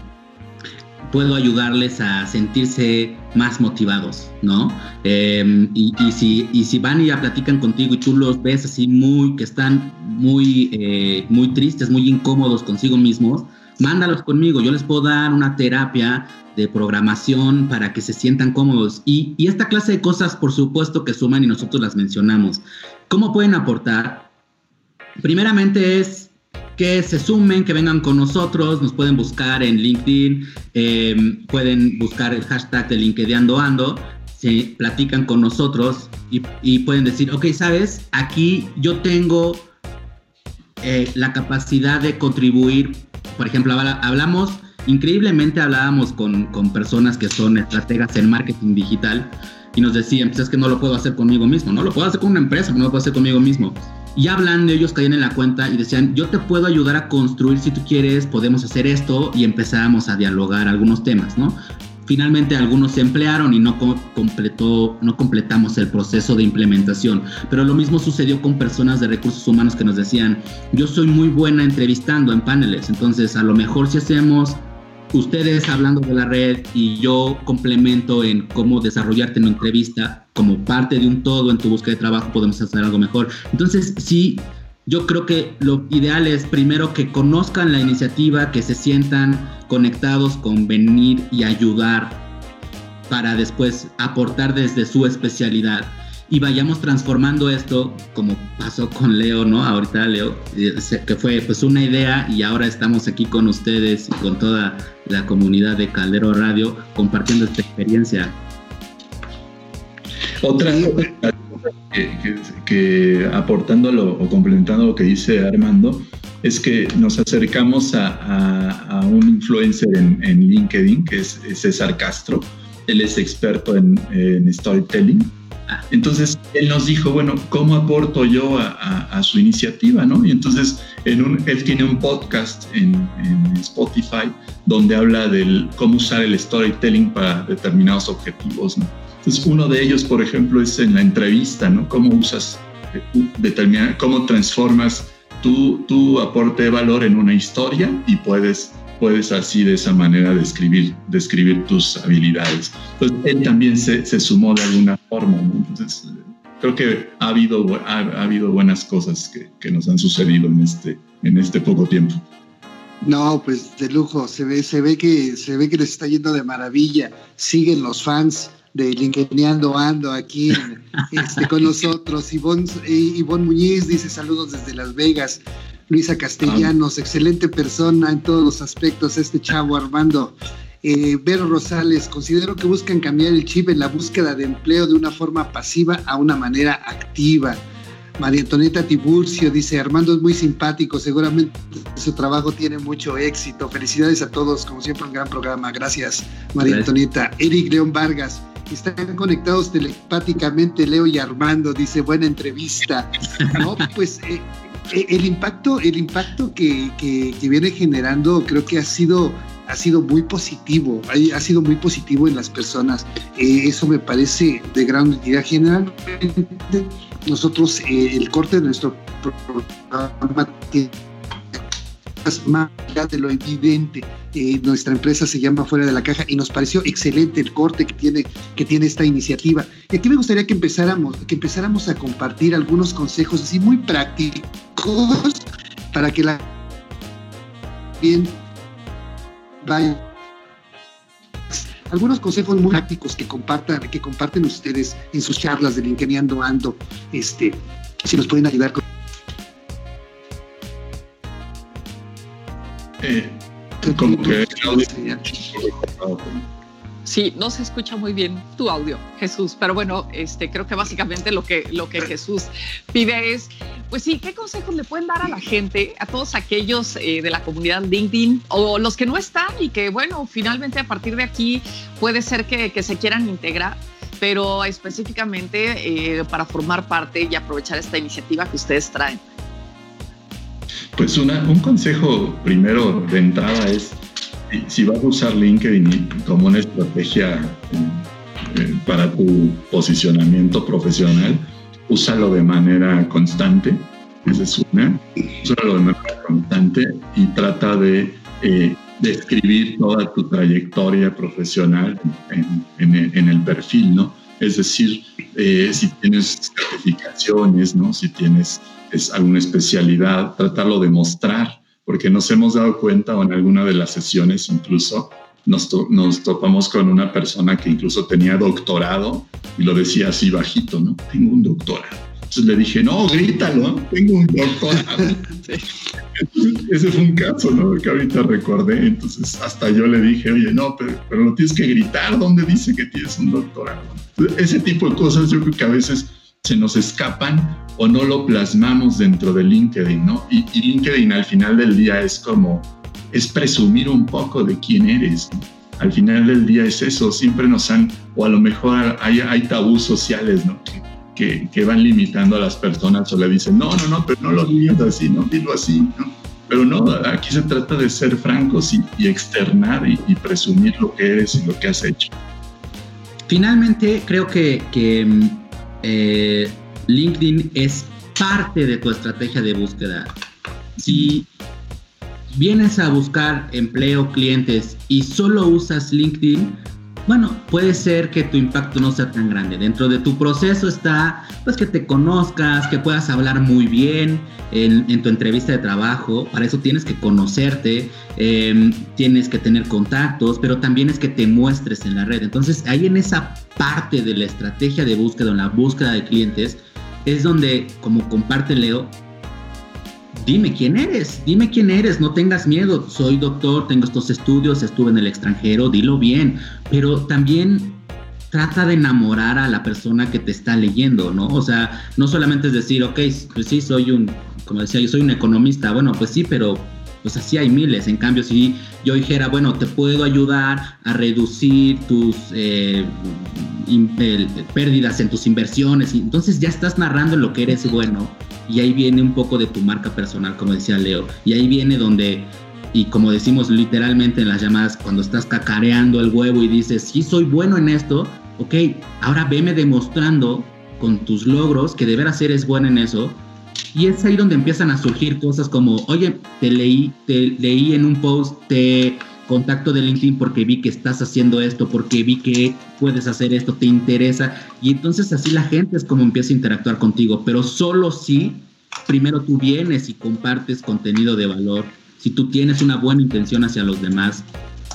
puedo ayudarles a sentirse más motivados, ¿no? Em, y, si, van y ya platican contigo y tú los ves así muy, que están muy, eh, muy tristes, muy incómodos consigo mismos, mándalos conmigo, yo les puedo dar una terapia de programación para que se sientan cómodos. Y, y esta clase de cosas, por supuesto, que suman y nosotros las mencionamos. ¿Cómo pueden aportar? Primeramente es que se sumen, que vengan con nosotros, nos pueden buscar en LinkedIn, em, pueden buscar el hashtag de LinkedIn Ando, se platican con nosotros y, pueden decir, ok, sabes, aquí yo tengo eh, la capacidad de contribuir, por ejemplo, hablamos, increíblemente hablábamos con, con personas que son estrategas en marketing digital y nos decían, pues es que no lo puedo hacer conmigo mismo, no lo puedo hacer con una empresa, no lo puedo hacer conmigo mismo. Y hablando, ellos caían en la cuenta y decían, yo te puedo ayudar a construir si tú quieres, podemos hacer esto y empezamos a dialogar algunos temas, ¿no? Finalmente algunos se emplearon y no completó, no completamos el proceso de implementación. Pero lo mismo sucedió con personas de recursos humanos que nos decían, yo soy muy buena entrevistando en paneles, entonces a lo mejor si hacemos ustedes hablando de la red y yo complemento en cómo desarrollarte en una entrevista como parte de un todo en tu búsqueda de trabajo, podemos hacer algo mejor. Entonces, sí, yo creo que lo ideal es primero que conozcan la iniciativa, que se sientan conectados con venir y ayudar para después aportar desde su especialidad y vayamos transformando esto como pasó con Leo, ¿no? Ahorita Leo, eh, que fue pues una idea y ahora estamos aquí con ustedes y con toda la comunidad de Caldero Radio compartiendo esta experiencia. Otra que, que, aportándolo o complementando lo que dice Armando, es que nos acercamos a, un influencer en, LinkedIn, que es, César Castro. Él es experto en, en storytelling entonces él nos dijo, bueno, ¿cómo aporto yo a, su iniciativa? ¿no? Y entonces en él tiene un podcast en, Spotify donde habla de cómo usar el storytelling para determinados objetivos. Entonces uno de ellos, por ejemplo, es en la entrevista, ¿no? Cómo usas, eh, determinar, cómo transformas tu, tu aporte de valor en una historia y puedes puedes así de esa manera describir, describir tus habilidades. Entonces, él también se, se sumó de alguna forma, Entonces, creo que ha habido, ha, habido buenas cosas que, que, nos han sucedido en este, en este poco tiempo. No, pues de lujo, se ve, se ve que se ve que les está yendo de maravilla. Siguen los fans de Linkeneando Ando aquí este, con nosotros. Ivonne, Ivonne Muñiz dice saludos desde Las Vegas. Luisa Castellanos, excelente persona en todos los aspectos, este chavo Armando. Eh, Vero Rosales, considero que buscan cambiar el chip en la búsqueda de empleo de una forma pasiva a una manera activa. María Antonieta Tiburcio dice, Armando es muy simpático, seguramente su trabajo tiene mucho éxito. Felicidades a todos, como siempre un gran programa. Gracias, María Antonieta. Eric León Vargas, están conectados telepáticamente Leo y Armando, dice, buena entrevista. No, pues eh, el impacto, el impacto que, que viene generando creo que ha sido ha sido muy positivo, ha, sido muy positivo en las personas. Eh, eso me parece de gran utilidad. Generalmente nosotros eh, el corte de nuestro programa tiene más allá de lo evidente. Eh, nuestra empresa se llama Fuera de la Caja y nos pareció excelente el corte que tiene, que tiene esta iniciativa. Y aquí me gustaría que empezáramos, que empezáramos a compartir algunos consejos así muy prácticos para que la bien algunos consejos muy prácticos que compartan, que comparten ustedes en sus charlas de LinkedIn Ando, este, si nos pueden ayudar con eh, como que Sí, no se escucha muy bien tu audio, Jesús, pero bueno, este, creo que básicamente lo que, lo que Jesús pide es, pues sí, ¿qué consejos le pueden dar a la gente, a todos aquellos eh, de la comunidad LinkedIn o los que no están y que, bueno, finalmente a partir de aquí puede ser que, que se quieran integrar? pero específicamente eh, para formar parte y aprovechar esta iniciativa que ustedes traen. Pues un consejo primero de entrada es si vas a usar LinkedIn como una estrategia eh, eh, para tu posicionamiento profesional, úsalo de manera constante. Esa es una. Úsalo de manera constante y trata de eh, describir toda tu trayectoria profesional en, el perfil, ¿no? Es decir, si tienes certificaciones, ¿no? Si tienes alguna especialidad, tratarlo de mostrar porque nos hemos dado cuenta o en alguna de las sesiones incluso nos, nos topamos con una persona que incluso tenía doctorado y lo decía así bajito, ¿no? Tengo un doctorado. Entonces le dije, no, grítalo, tengo un doctorado. Ese fue un caso, ¿no? Que ahorita recordé. Entonces hasta yo le dije, oye, no, pero, pero lo tienes que gritar, ¿dónde dice que tienes un doctorado? Ese tipo de cosas yo creo que a veces se nos escapan o no lo plasmamos dentro de LinkedIn, ¿no? Y, LinkedIn al final del día es como, es presumir un poco de quién eres. Al final del día es eso, siempre nos han, o a lo mejor hay, hay tabús sociales, ¿no? Que, que, van limitando a las personas o le dicen, no, no, no, pero no lo digas así, no, dilo así, ¿no? Pero no, aquí se trata de ser francos y, externar y, presumir lo que eres y lo que has hecho. Finalmente, creo que, que eh, LinkedIn es parte de tu estrategia de búsqueda. Si vienes a buscar empleo, clientes y solo usas LinkedIn, bueno, puede ser que tu impacto no sea tan grande. Dentro de tu proceso está, pues, que te conozcas, que puedas hablar muy bien en, tu entrevista de trabajo. Para eso tienes que conocerte, em, tienes que tener contactos, pero también es que te muestres en la red. Entonces, ahí en esa parte de la estrategia de búsqueda, en la búsqueda de clientes, es donde, como comparte Leo, dime quién eres, dime quién eres, no tengas miedo, soy doctor, tengo estos estudios, estuve en el extranjero, dilo bien, pero también trata de enamorar a la persona que te está leyendo, ¿no? O sea, no solamente es decir, ok, pues sí, soy un, como decía, yo soy un economista, bueno, pues sí, pero pues así hay miles. En cambio, si yo dijera, bueno, te puedo ayudar a reducir tus eh, pérdidas en tus inversiones, entonces ya estás narrando lo que eres bueno y ahí viene un poco de tu marca personal, como decía Leo, y ahí viene donde, y como decimos literalmente en las llamadas, cuando estás cacareando el huevo y dices, sí soy bueno en esto, ok, ahora veme demostrando con tus logros que de veras eres bueno en eso. Y es ahí donde empiezan a surgir cosas como, oye, te leí, te leí en un post, te contacto de LinkedIn porque vi que estás haciendo esto, porque vi que puedes hacer esto, te interesa. Y entonces así la gente es como empieza a interactuar contigo, pero solo si primero tú vienes y compartes contenido de valor, si tú tienes una buena intención hacia los demás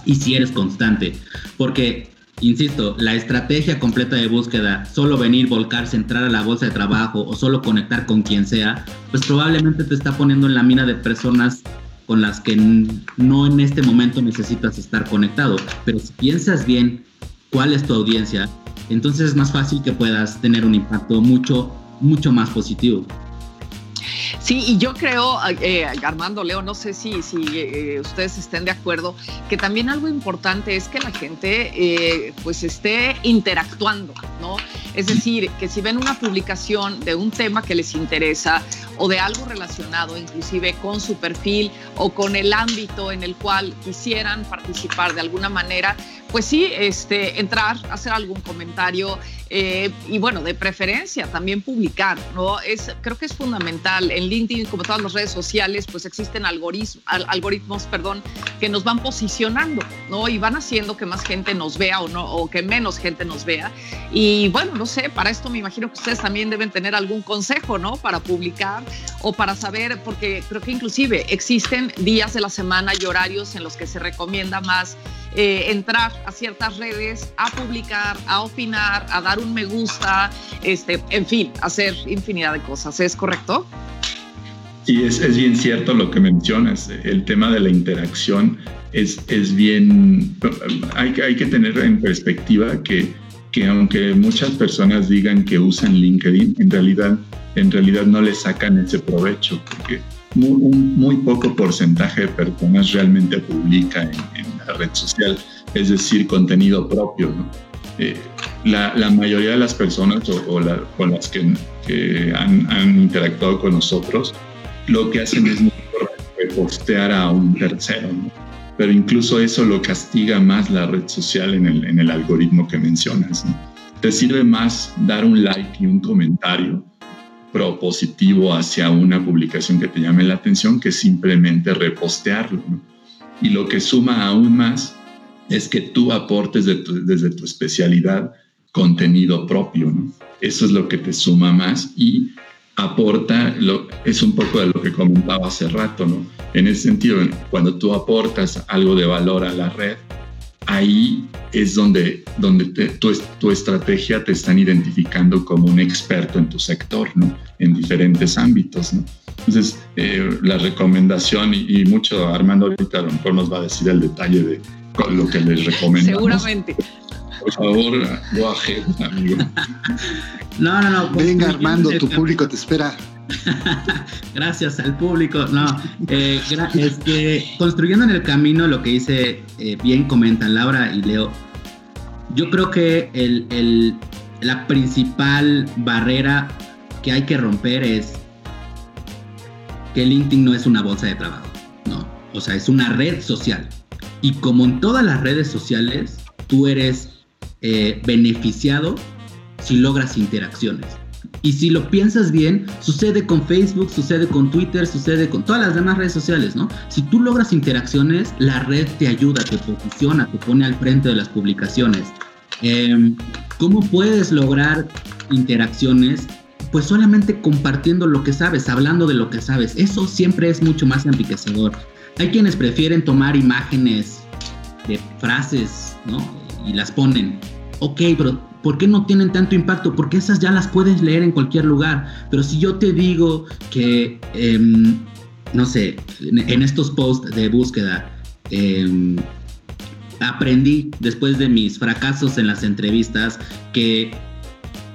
y si eres constante. Porque Insisto, la estrategia completa de búsqueda, solo venir, volcarse, entrar a la bolsa de trabajo o solo conectar con quien sea, pues probablemente te está poniendo en la mina de personas con las que no en este momento necesitas estar conectado. Pero si piensas bien cuál es tu audiencia, entonces es más fácil que puedas tener un impacto mucho, mucho más positivo. Sí, y yo creo, eh, Armando, Leo, no sé si, si eh, ustedes estén de acuerdo, que también algo importante es que la gente eh, pues esté interactuando, ¿no? Es decir, que si ven una publicación de un tema que les interesa o de algo relacionado inclusive con su perfil o con el ámbito en el cual quisieran participar de alguna manera, pues sí, este, entrar, hacer algún comentario eh, y bueno, de preferencia también publicar, ¿no? Es, creo que es fundamental. En LinkedIn, como todas las redes sociales, pues existen algoritmos, algoritmos perdón, que nos van posicionando, ¿no? Y van haciendo que más gente nos vea o, no, o que menos gente nos vea. Y bueno, no sé, para esto me imagino que ustedes también deben tener algún consejo, ¿no? Para publicar o para saber, porque creo que inclusive existen días de la semana y horarios en los que se recomienda más eh, entrar a ciertas redes, a publicar, a opinar, a dar un me gusta, este, en fin, hacer infinidad de cosas. ¿Es correcto? Sí, es, bien cierto lo que mencionas. El tema de la interacción es, es bien, hay, hay que tener en perspectiva que, que aunque muchas personas digan que usan LinkedIn, en realidad, en realidad no le sacan ese provecho, porque muy, un muy poco porcentaje de personas realmente publica en, la red social, es decir, contenido propio. Eh, la, la, mayoría de las personas o, o las que, han, han, interactuado con nosotros, lo que hacen es postear a un tercero. Pero incluso eso lo castiga más la red social en el, en el algoritmo que mencionas. Te sirve más dar un like y un comentario propositivo hacia una publicación que te llame la atención que simplemente repostearlo. Y lo que suma aún más es que tú aportes de desde tu especialidad contenido propio. Eso es lo que te suma más y aporta, es un poco de lo que comentaba hace rato, ¿no? En ese sentido, cuando tú aportas algo de valor a la red, ahí es donde, donde tu, estrategia te están identificando como un experto en tu sector, ¿no? En diferentes ámbitos, ¿no? Entonces, eh, la recomendación, y, y, mucho Armando ahorita a lo mejor nos va a decir el detalle de lo que les recomendamos. Seguramente. Por favor, go ahead, amigo. No, no, no. Venga, Armando, tu público te espera. Gracias al público. No, eh, es que construyendo en el camino lo que dice, eh, bien comentan Laura y Leo, yo creo que el, el, la principal barrera que hay que romper es que LinkedIn no es una bolsa de trabajo, no, o sea, es una red social. Y como en todas las redes sociales, tú eres eh, beneficiado si logras interacciones. Y si lo piensas bien, sucede con Facebook, sucede con Twitter, sucede con todas las demás redes sociales, ¿no? Si tú logras interacciones, la red te ayuda, te posiciona, te pone al frente de las publicaciones. Eh, ¿Cómo puedes lograr interacciones? Pues solamente compartiendo lo que sabes, hablando de lo que sabes. Eso siempre es mucho más enriquecedor. Hay quienes prefieren tomar imágenes de frases, ¿no? Y las ponen. Ok, pero ¿por qué no tienen tanto impacto? Porque esas ya las puedes leer en cualquier lugar. Pero si yo te digo que, eh, no sé, en estos posts de búsqueda, eh, aprendí después de mis fracasos en las entrevistas que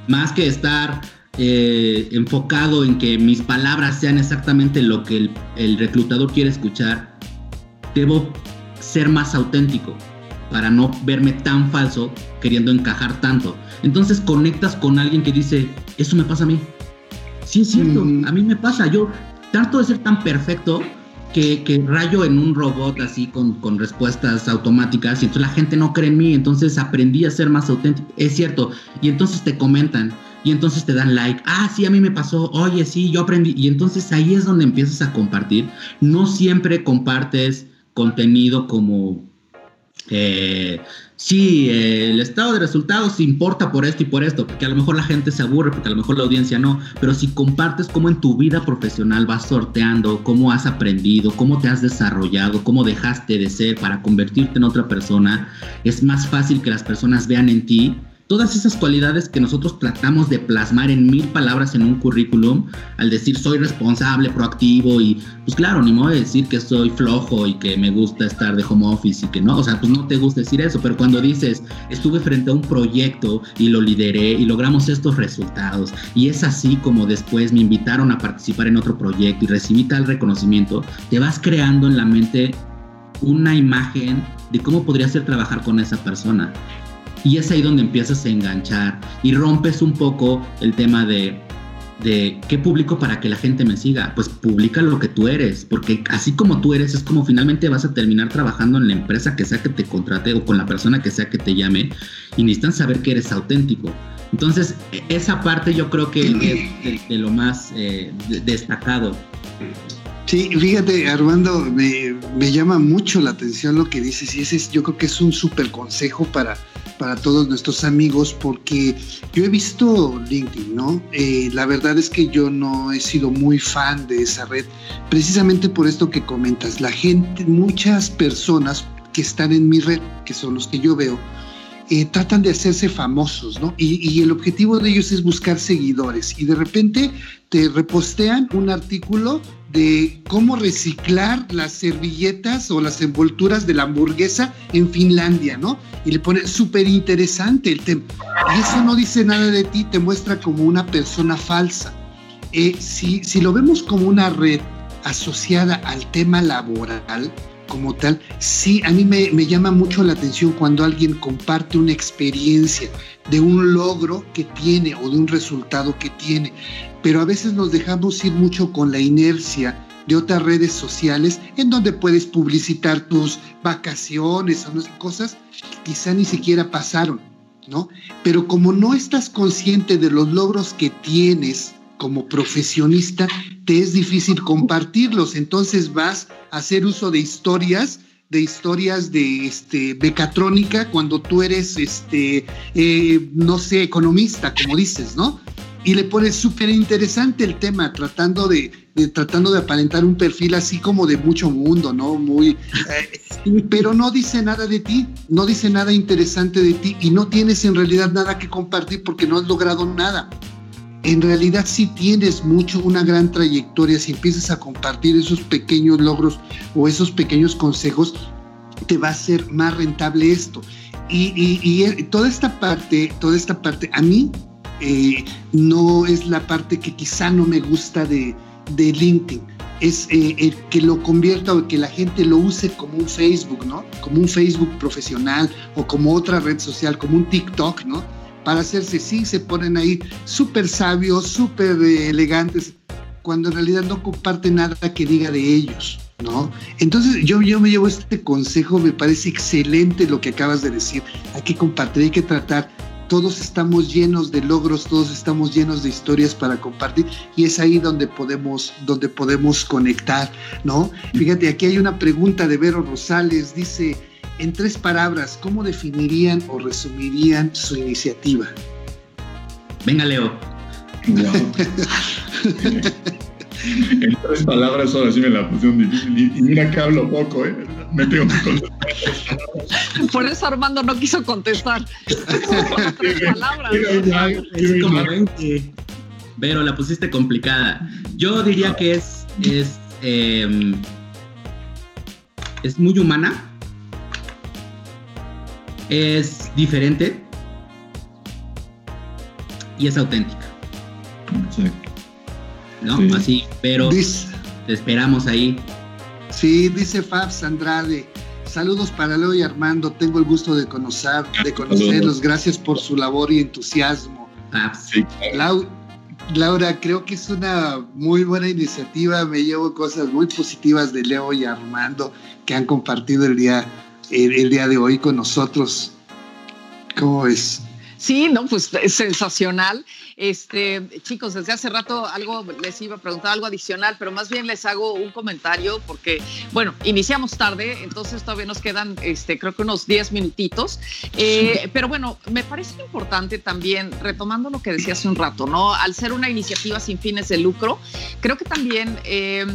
más que estar eh, enfocado en que mis palabras sean exactamente lo que el reclutador quiere escuchar, debo ser más auténtico para no verme tan falso queriendo encajar tanto. Entonces conectas con alguien que dice, eso me pasa a mí. Sí, es cierto, mm. a mí me pasa. Yo trato de ser tan perfecto que, que rayo en un robot así con, con, respuestas automáticas y entonces la gente no cree en mí. Entonces aprendí a ser más auténtico. Es cierto. Y entonces te comentan y entonces te dan like. Ah, sí, a mí me pasó. Oye, sí, yo aprendí. Y entonces ahí es donde empiezas a compartir. No siempre compartes contenido como eh, sí, el estado de resultados importa por esto y por esto, porque a lo mejor la gente se aburre, porque a lo mejor la audiencia no, pero si compartes cómo en tu vida profesional vas sorteando, cómo has aprendido, cómo te has desarrollado, cómo dejaste de ser para convertirte en otra persona, es más fácil que las personas vean en ti todas esas cualidades que nosotros tratamos de plasmar en mil palabras en un currículum, al decir soy responsable, proactivo y pues claro, ni modo de decir que soy flojo y que me gusta estar de home office y que no, o sea, pues no te gusta decir eso, pero cuando dices estuve frente a un proyecto y lo lideré y logramos estos resultados y es así como después me invitaron a participar en otro proyecto y recibí tal reconocimiento, te vas creando en la mente una imagen de cómo podría ser trabajar con esa persona. Y es ahí donde empiezas a enganchar y rompes un poco el tema de, de qué publico para que la gente me siga. Pues publica lo que tú eres, porque así como tú eres es como finalmente vas a terminar trabajando en la empresa que sea que te contrate o con la persona que sea que te llame y necesitan saber que eres auténtico. Entonces, e, esa parte yo creo que es de, lo más eh, destacado. Sí, fíjate, Armando, me, me, llama mucho la atención lo que dices y ese es, yo creo que es un súper consejo para, para todos nuestros amigos porque yo he visto LinkedIn, ¿no? Eh, la verdad es que yo no he sido muy fan de esa red, precisamente por esto que comentas. La gente, muchas personas que están en mi red, que son los que yo veo, eh, tratan de hacerse famosos, ¿no? Y, y, el objetivo de ellos es buscar seguidores. Y de repente te repostean un artículo de cómo reciclar las servilletas o las envolturas de la hamburguesa en Finlandia, ¿no? Y le pone súper interesante el tema. Y eso no dice nada de ti, te muestra como una persona falsa. Eh, si, si lo vemos como una red asociada al tema laboral, como tal, sí, a mí me, me, llama mucho la atención cuando alguien comparte una experiencia de un logro que tiene o de un resultado que tiene pero a veces nos dejamos ir mucho con la inercia de otras redes sociales en donde puedes publicitar tus vacaciones o cosas quizá ni siquiera pasaron, ¿no? Pero como no estás consciente de los logros que tienes como profesionista, te es difícil compartirlos, entonces vas a hacer uso de historias de historias de este, becatrónica cuando tú eres, este, eh, no sé, economista, como dices, ¿no? y le pone súper interesante el tema, tratando de, tratando de aparentar un perfil así como de mucho mundo, ¿no? Muy, eh, pero no dice nada de ti, no dice nada interesante de ti y no tienes en realidad nada que compartir porque no has logrado nada. En realidad sí tienes mucho, una gran trayectoria, si empiezas a compartir esos pequeños logros o esos pequeños consejos, te va a ser más rentable esto. Y, toda esta parte, toda esta parte, a mí eh, no es la parte que quizá no me gusta de, de LinkedIn. Es eh, que lo convierta o que la gente lo use como un Facebook, ¿no? Como un Facebook profesional o como otra red social, como un TikTok, ¿no? Para hacerse, sí, se ponen ahí súper sabios, súper eh, elegantes, cuando en realidad no comparten nada que diga de ellos. ¿No? Entonces yo, yo me llevo este consejo, me parece excelente lo que acabas de decir. Hay que compartir, hay que tratar todos estamos llenos de logros, todos estamos llenos de historias para compartir y es ahí donde podemos, donde podemos conectar, ¿no? Fíjate, aquí hay una pregunta de Vero Rosales, dice, en tres palabras, ¿cómo definirían o resumirían su iniciativa? Venga, Leo. en tres palabras, ahora sí me la pusieron difícil. Y, mira que hablo poco, ¿eh? Me tengo que contestar. Por eso Armando no quiso contestar. tres palabras. Pero la pusiste complicada. Yo diría que es. Es, eh, es muy humana. Es diferente. Y es auténtica. Sí. ¿no? Así, pero te esperamos ahí. Sí, dice Fabs Andrade. Saludos para Leo y Armando. Tengo el gusto de conocer, de conocerlos. Gracias por su labor y entusiasmo. Laura, creo que es una muy buena iniciativa. Me llevo cosas muy positivas de Leo y Armando que han compartido el día, el, día de hoy con nosotros. ¿Cómo es? Sí, no, pues es sensacional. Este, chicos, desde hace rato algo les iba a preguntar algo adicional, pero más bien les hago un comentario porque, bueno, iniciamos tarde, entonces todavía nos quedan, este, creo que unos 10 minutitos. Eh, pero bueno, me parece importante también, retomando lo que decía hace un rato, ¿no? Al ser una iniciativa sin fines de lucro, creo que también, eh,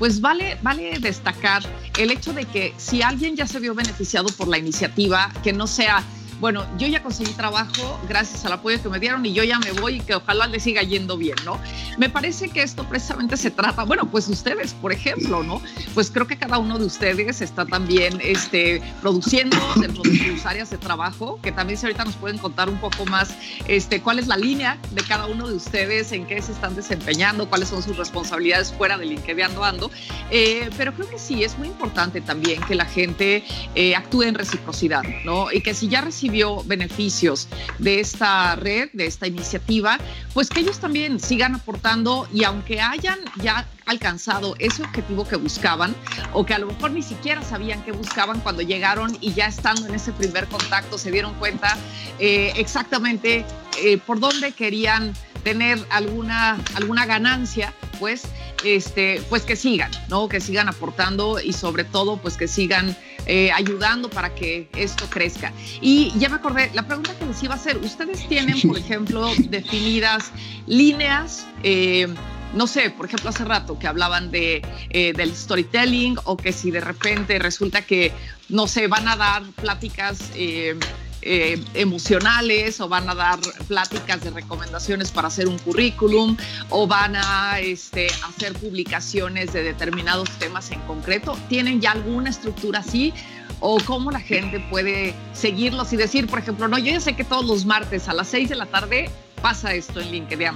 pues vale, vale destacar el hecho de que si alguien ya se vio beneficiado por la iniciativa, que no sea bueno, yo ya conseguí trabajo gracias al apoyo que me dieron y yo ya me voy y que ojalá le siga yendo bien, ¿no? Me parece que esto precisamente se trata, bueno, pues ustedes, por ejemplo, ¿no? Pues creo que cada uno de ustedes está también este, produciendo dentro de sus áreas de trabajo, que también si ahorita nos pueden contar un poco más este, cuál es la línea de cada uno de ustedes, en qué se están desempeñando, cuáles son sus responsabilidades fuera del LinkedIn Ando. Eh, pero creo que sí, es muy importante también que la gente eh, actúe en reciprocidad, ¿no? Y que si ya recibe beneficios de esta red, de esta iniciativa, pues que ellos también sigan aportando y aunque hayan ya alcanzado ese objetivo que buscaban o que a lo mejor ni siquiera sabían que buscaban cuando llegaron y ya estando en ese primer contacto se dieron cuenta eh, exactamente eh, por dónde querían tener alguna, alguna ganancia, pues, este, pues que sigan, ¿no? Que sigan aportando y sobre todo, pues que sigan eh, ayudando para que esto crezca. Y ya me acordé, la pregunta que les iba a hacer, ¿ustedes tienen, por ejemplo, definidas líneas? Eh, no sé, por ejemplo, hace rato que hablaban de, eh, del storytelling o que si de repente resulta que, no sé, van a dar pláticas eh, emocionales o van a dar pláticas de recomendaciones para hacer un currículum o van a este, hacer publicaciones de determinados temas en concreto. ¿Tienen ya alguna estructura así? ¿O cómo la gente puede seguirlos y decir, por ejemplo, no, yo ya sé que todos los martes a las 6 de la tarde pasa esto en LinkedIn,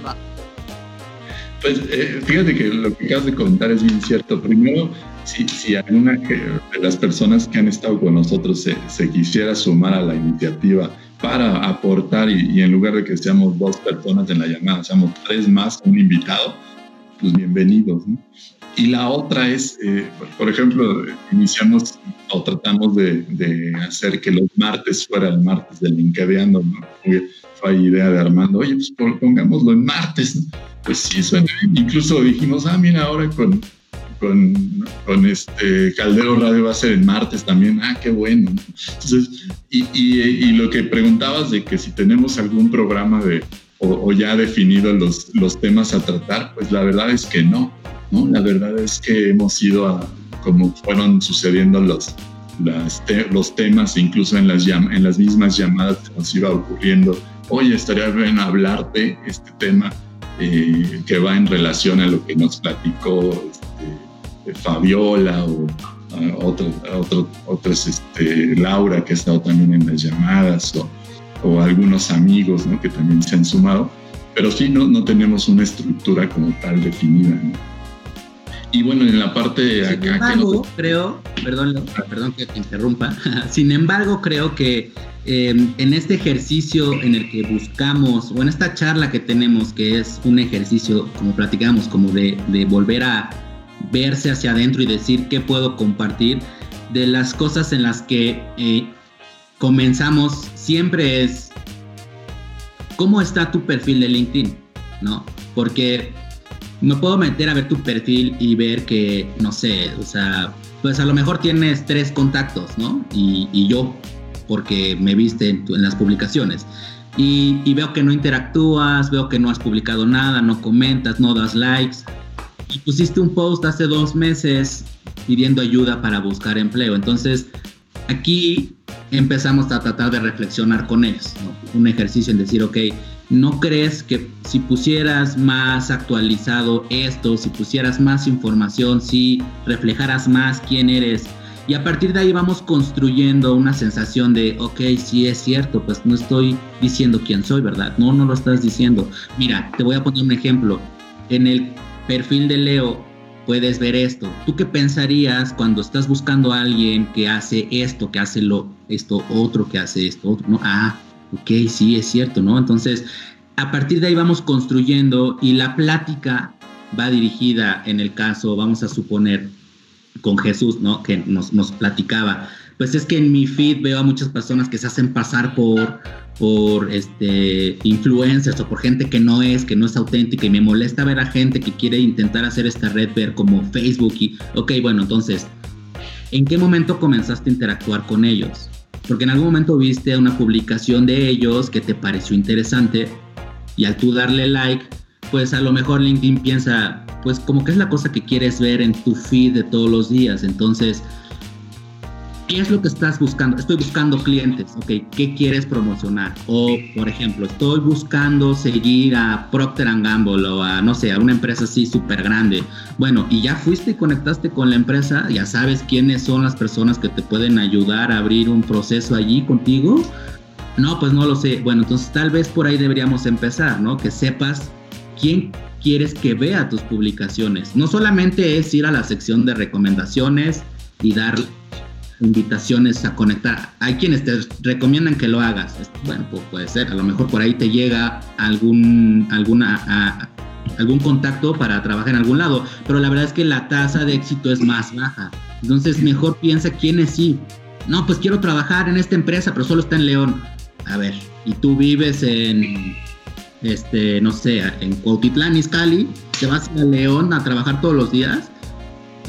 Pues eh, fíjate que lo que acabas de comentar es bien cierto. Primero, si, alguna de las personas que han estado con nosotros se, quisiera sumar a la iniciativa para aportar y, en lugar de que seamos dos personas en la llamada, seamos tres más, un invitado, pues bienvenidos. Y la otra es, eh, por ejemplo, iniciamos o tratamos de, hacer que los martes fuera el martes del LinkedIn, ¿no? Fue idea de Armando, oye, pues pongámoslo en martes. Pues sí, suena Incluso dijimos, ah, mira, ahora con, con, con, este Caldero Radio va a ser el martes también. Ah, qué bueno. Entonces, y, y, y, lo que preguntabas de que si tenemos algún programa de, o, ya definido los, los temas a tratar, pues la verdad es que no, ¿no? La verdad es que hemos ido a, como fueron sucediendo los, los temas, incluso en las, en las mismas llamadas que nos iba ocurriendo, oye, estaría bien hablarte este tema eh, que va en relación a lo que nos platicó Fabiola o otros, otros, este, Laura que ha estado también en las llamadas o, o algunos amigos ¿no? que también se han sumado, pero sí no, no tenemos una estructura como tal definida. Y bueno, en la parte Sin embargo, creo, perdón, perdón que te interrumpa, sin embargo, creo que em, en este ejercicio en el que buscamos, o en esta charla que tenemos, que es un ejercicio, como platicamos, como de, de volver a verse hacia adentro y decir qué puedo compartir. De las cosas en las que eh, comenzamos siempre es cómo está tu perfil de LinkedIn, ¿no? Porque me puedo meter a ver tu perfil y ver que, no sé, o sea, pues a lo mejor tienes tres contactos, ¿no? Y, yo, porque me viste en, las publicaciones. Y, y, veo que no interactúas, veo que no has publicado nada, no comentas, no das likes y pusiste un post hace dos meses pidiendo ayuda para buscar empleo. Entonces, aquí empezamos a tratar de reflexionar con ellos, un ejercicio en decir, ok, ¿no crees que si pusieras más actualizado esto, si pusieras más información, si reflejaras más quién eres? Y a partir de ahí vamos construyendo una sensación de, ok, sí es cierto, pues no estoy diciendo quién soy, ¿verdad? No, no lo estás diciendo. Mira, te voy a poner un ejemplo. En el perfil de Leo puedes ver esto. ¿Tú qué pensarías cuando estás buscando a alguien que hace esto, que hace lo, esto otro, que hace esto? ¿no? Ah, ok, sí, es cierto, ¿no? Entonces, a partir de ahí vamos construyendo y la plática va dirigida, en el caso, vamos a suponer, con Jesús, ¿no? Que nos, nos platicaba. Pues es que en mi feed veo a muchas personas que se hacen pasar por, por este influencers o por gente que no es, que no es auténtica y me molesta ver a gente que quiere intentar hacer esta red ver como Facebook y ok, bueno, entonces, ¿en qué momento comenzaste a interactuar con ellos? Porque en algún momento viste una publicación de ellos que te pareció interesante y al tú darle like, pues a lo mejor LinkedIn piensa, pues como que es la cosa que quieres ver en tu feed de todos los días, entonces ¿Qué es lo que estás buscando? Estoy buscando clientes, ok, ¿qué quieres promocionar? O, por ejemplo, estoy buscando seguir a Procter Gamble o a, no sé, a una empresa así súper grande. Bueno, y ya fuiste y conectaste con la empresa, ya sabes quiénes son las personas que te pueden ayudar a abrir un proceso allí contigo. No, pues no lo sé. Bueno, entonces tal vez por ahí deberíamos empezar, ¿no? Que sepas quién quieres que vea tus publicaciones. No solamente es ir a la sección de recomendaciones y dar invitaciones a conectar. Hay quienes te recomiendan que lo hagas. Bueno, pues puede ser. A lo mejor por ahí te llega algún, alguna, algún contacto para trabajar en algún lado. Pero la verdad es que la tasa de éxito es más baja. Entonces mejor piensa quiénes sí. No, pues quiero trabajar en esta empresa, pero solo está en León. A ver, y tú vives en, este, no sé, en Cuautitlán, Izcalli, te vas a León a trabajar todos los días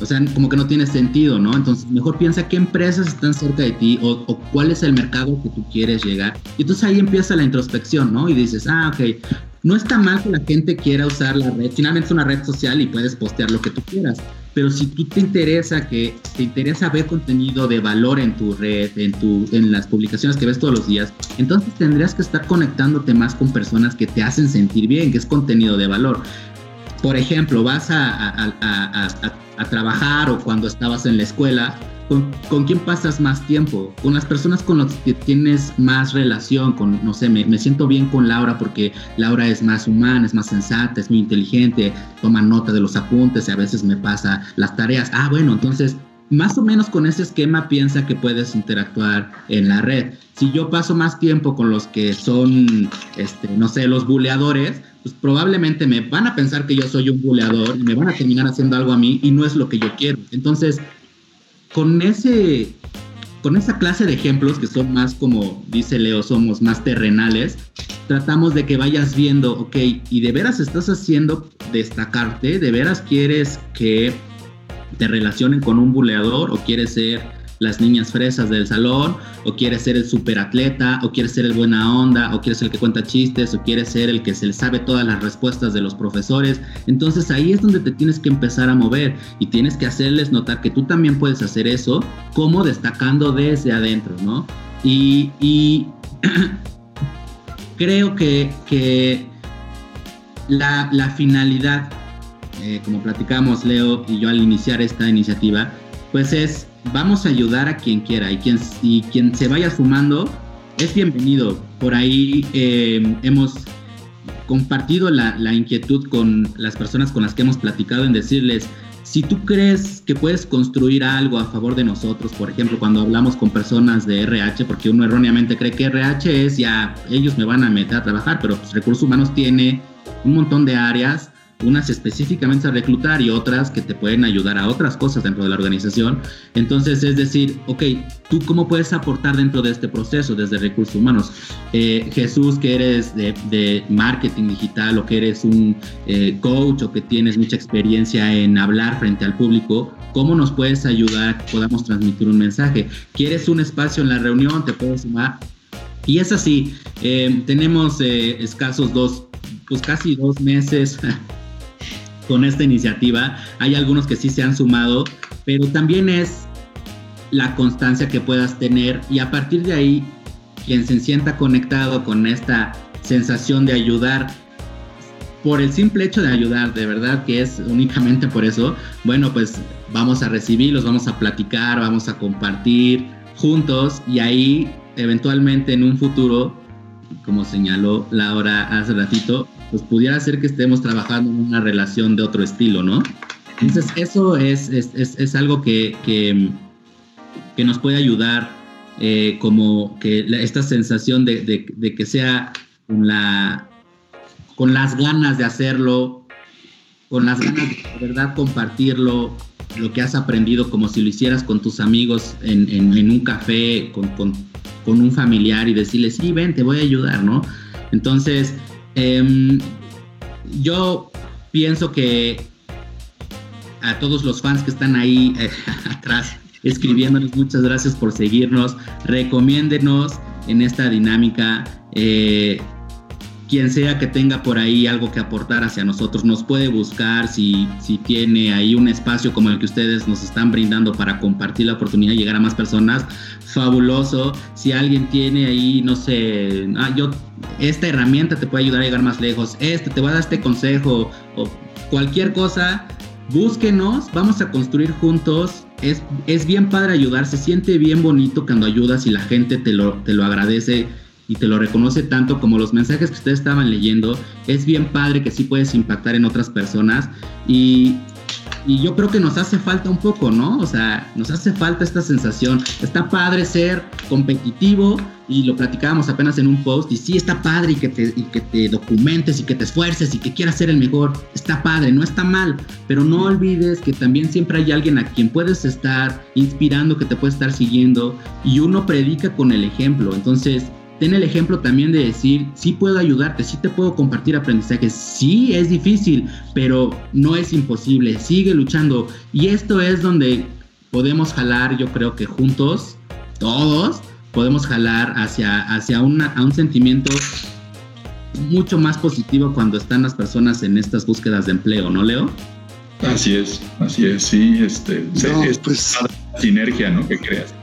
o sea, como que no tiene sentido, ¿no? Entonces, mejor piensa qué empresas están cerca de ti o, cuál es el mercado que tú quieres llegar. Y entonces ahí empieza la introspección, ¿no? Y dices, ah, ok, no está mal que la gente quiera usar la red. Finalmente es una red social y puedes postear lo que tú quieras. Pero si tú te interesa que te interesa ver contenido de valor en tu red, en tu, en las publicaciones que ves todos los días, entonces tendrías que estar conectándote más con personas que te hacen sentir bien, que es contenido de valor. Por ejemplo, vas a, a trabajar o cuando estabas en la escuela, ¿con, quién pasas más tiempo? Con las personas con las que tienes más relación, con, no sé, me, me, siento bien con Laura porque Laura es más humana, es más sensata, es muy inteligente, toma nota de los apuntes y a veces me pasa las tareas. Ah, bueno, entonces más o menos con ese esquema piensa que puedes interactuar en la red. Si yo paso más tiempo con los que son, este, no sé, los buleadores, pues probablemente me van a pensar que yo soy un buleador y me van a terminar haciendo algo a mí y no es lo que yo quiero. Entonces, con ese con esa clase de ejemplos que son más como dice Leo, somos más terrenales, tratamos de que vayas viendo, ok, y de veras estás haciendo destacarte, de veras quieres que te relacionen con un buleador o quieres ser las niñas fresas del salón, o quieres ser el superatleta, o quieres ser el buena onda, o quieres ser el que cuenta chistes, o quieres ser el que se le sabe todas las respuestas de los profesores. Entonces ahí es donde te tienes que empezar a mover y tienes que hacerles notar que tú también puedes hacer eso, como destacando desde adentro, ¿no? Y, creo que, que la, la finalidad, eh, como platicamos Leo y yo al iniciar esta iniciativa, pues es vamos a ayudar a quien quiera y quien, y quien se vaya sumando es bienvenido. Por ahí eh, hemos compartido la, inquietud con las personas con las que hemos platicado en decirles, si tú crees que puedes construir algo a favor de nosotros, por ejemplo, cuando hablamos con personas de RH, porque uno erróneamente cree que RH es ya, ellos me van a meter a trabajar, pero pues, recursos humanos tiene un montón de áreas unas específicamente a reclutar y otras que te pueden ayudar a otras cosas dentro de la organización. Entonces, es decir, ok, ¿tú cómo puedes aportar dentro de este proceso desde recursos humanos? Eh, Jesús, que eres de, marketing digital o que eres un eh, coach o que tienes mucha experiencia en hablar frente al público, ¿cómo nos puedes ayudar a que podamos transmitir un mensaje? ¿Quieres un espacio en la reunión? ¿Te puedes sumar? Y es así, eh, tenemos escasos dos, pues casi dos meses con esta iniciativa. Hay algunos que sí se han sumado, pero también es la constancia que puedas tener y a partir de ahí, quien se sienta conectado con esta sensación de ayudar, por el simple hecho de ayudar, de verdad que es únicamente por eso, bueno, pues vamos a recibirlos, vamos a platicar, vamos a compartir juntos y ahí eventualmente en un futuro, como señaló Laura hace ratito, pues pudiera ser que estemos trabajando en una relación de otro estilo, ¿no? Entonces eso es, es, es, algo que, que, que, nos puede ayudar eh, como que esta sensación de, de, de, que sea con, la, con las ganas de hacerlo, con las ganas de, verdad compartirlo, lo que has aprendido como si lo hicieras con tus amigos en, en, en un café, con, con con un familiar y decirle, sí, ven, te voy a ayudar, ¿no? Entonces, em, yo pienso que a todos los fans que están ahí eh, atrás escribiéndonos, muchas gracias por seguirnos, recomiéndenos en esta dinámica. Eh, quien sea que tenga por ahí algo que aportar hacia nosotros, nos puede buscar si, si tiene ahí un espacio como el que ustedes nos están brindando para compartir la oportunidad de llegar a más personas, fabuloso. Si alguien tiene ahí, no sé, ah, yo, esta herramienta te puede ayudar a llegar más lejos, este te va a dar este consejo o cualquier cosa, búsquenos, vamos a construir juntos. Es, es bien padre ayudar, se siente bien bonito cuando ayudas y la gente te lo, te lo agradece y te lo reconoce tanto como los mensajes que ustedes estaban leyendo. Es bien padre que sí puedes impactar en otras personas y, y yo creo que nos hace falta un poco, ¿no? O sea, nos hace falta esta sensación. Está padre ser competitivo y lo platicábamos apenas en un post y sí está padre y que te, y que te documentes y que te esfuerces y que quieras ser el mejor. Está padre, no está mal, pero no olvides que también siempre hay alguien a quien puedes estar inspirando, que te puede estar siguiendo y uno predica con el ejemplo. Entonces, ten el ejemplo también de decir, sí puedo ayudarte, sí te puedo compartir aprendizajes, sí es difícil, pero no es imposible, sigue luchando. Y esto es donde podemos jalar, yo creo que juntos, todos, podemos jalar hacia, hacia una, a un sentimiento mucho más positivo cuando están las personas en estas búsquedas de empleo, ¿no, Leo? Así es, así es, sí, este, es pues, sinergia, ¿no? Que creas.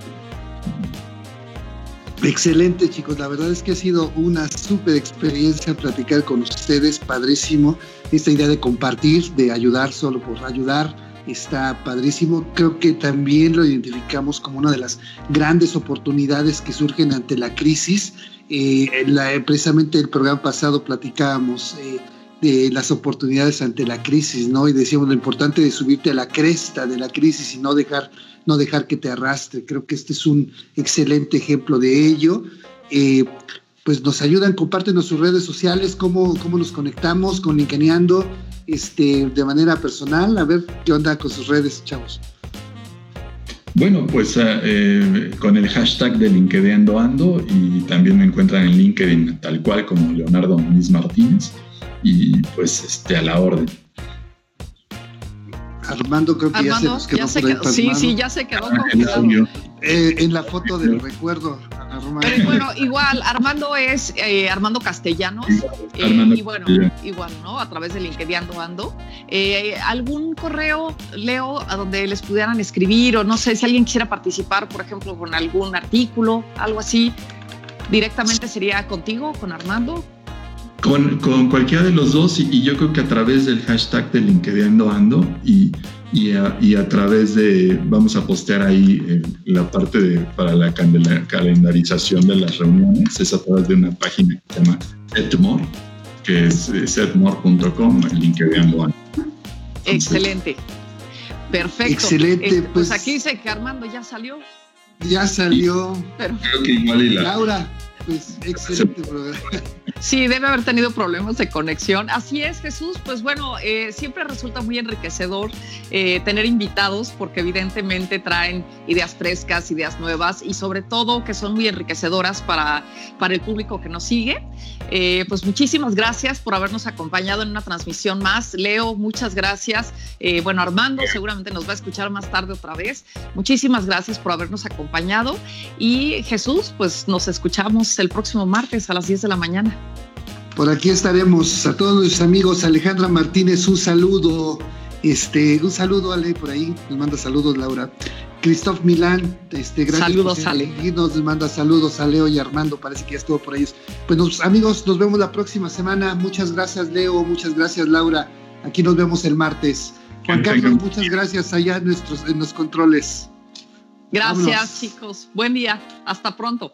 Excelente, chicos. La verdad es que ha sido una súper experiencia platicar con ustedes. Padrísimo. Esta idea de compartir, de ayudar solo por ayudar, está padrísimo. Creo que también lo identificamos como una de las grandes oportunidades que surgen ante la crisis. Eh, precisamente el programa pasado platicábamos eh, de las oportunidades ante la crisis, ¿no? Y decíamos lo importante de subirte a la cresta de la crisis y no dejar no dejar que te arrastre. Creo que este es un excelente ejemplo de ello. Eh, pues nos ayudan, comparten sus redes sociales, cómo, cómo nos conectamos con Linkeneando este, de manera personal. A ver qué onda con sus redes, chavos. Bueno, pues eh, eh, con el hashtag de LinkedIn Ando y también me encuentran en LinkedIn tal cual como Leonardo Muniz Martínez y pues este, a la orden. Armando creo que ya se nos quedó por Sí, sí, ya se quedó eh, en la foto del recuerdo. Pero bueno, igual, Armando es eh, Armando Castellanos. Eh, y bueno, igual, ¿no? A través de LinkedIn ando. ¿Algún correo, Leo, a donde les pudieran escribir? O no sé, si alguien quisiera participar, por ejemplo, con algún artículo, algo así, directamente sería contigo, con Armando. Con, con, cualquiera de los dos y, yo creo que a través del hashtag de LinkedIn ando y, y, a, y, a, través de, vamos a postear ahí eh, la parte de, para la, calendarización de las reuniones, es a través de una página que se llama Edmore, que es, edmore.com, el LinkedIn ando. Excelente. Perfecto. Excelente. Este, pues, pues, aquí dice que Armando ya salió. Ya salió. Pero, creo que igual y la... Laura, pues excelente programa. Sí, debe haber tenido problemas de conexión. Así es, Jesús. Pues bueno, eh, siempre resulta muy enriquecedor eh, tener invitados porque evidentemente traen ideas frescas, ideas nuevas y sobre todo que son muy enriquecedoras para, para el público que nos sigue. Eh, pues muchísimas gracias por habernos acompañado en una transmisión más. Leo, muchas gracias. bueno, Armando seguramente nos va a escuchar más tarde otra vez. Muchísimas gracias por habernos acompañado. Y Jesús, pues nos escuchamos el próximo martes a las 10 de la mañana. Por aquí estaremos. A todos nuestros amigos, Alejandra Martínez, un saludo. Este, un saludo, Ale, por ahí. Nos manda saludos, Laura. Christoph Milán, este, gracias. Saludos, Ale. Y nos manda saludos a Leo y Armando. Parece que ya estuvo por ellos. Pues amigos, nos vemos la próxima semana. Muchas gracias, Leo. Muchas gracias, Laura. Aquí nos vemos el martes. Juan Carlos, muchas gracias allá en, nuestros, en los controles. Gracias, chicos. Buen día. Hasta pronto.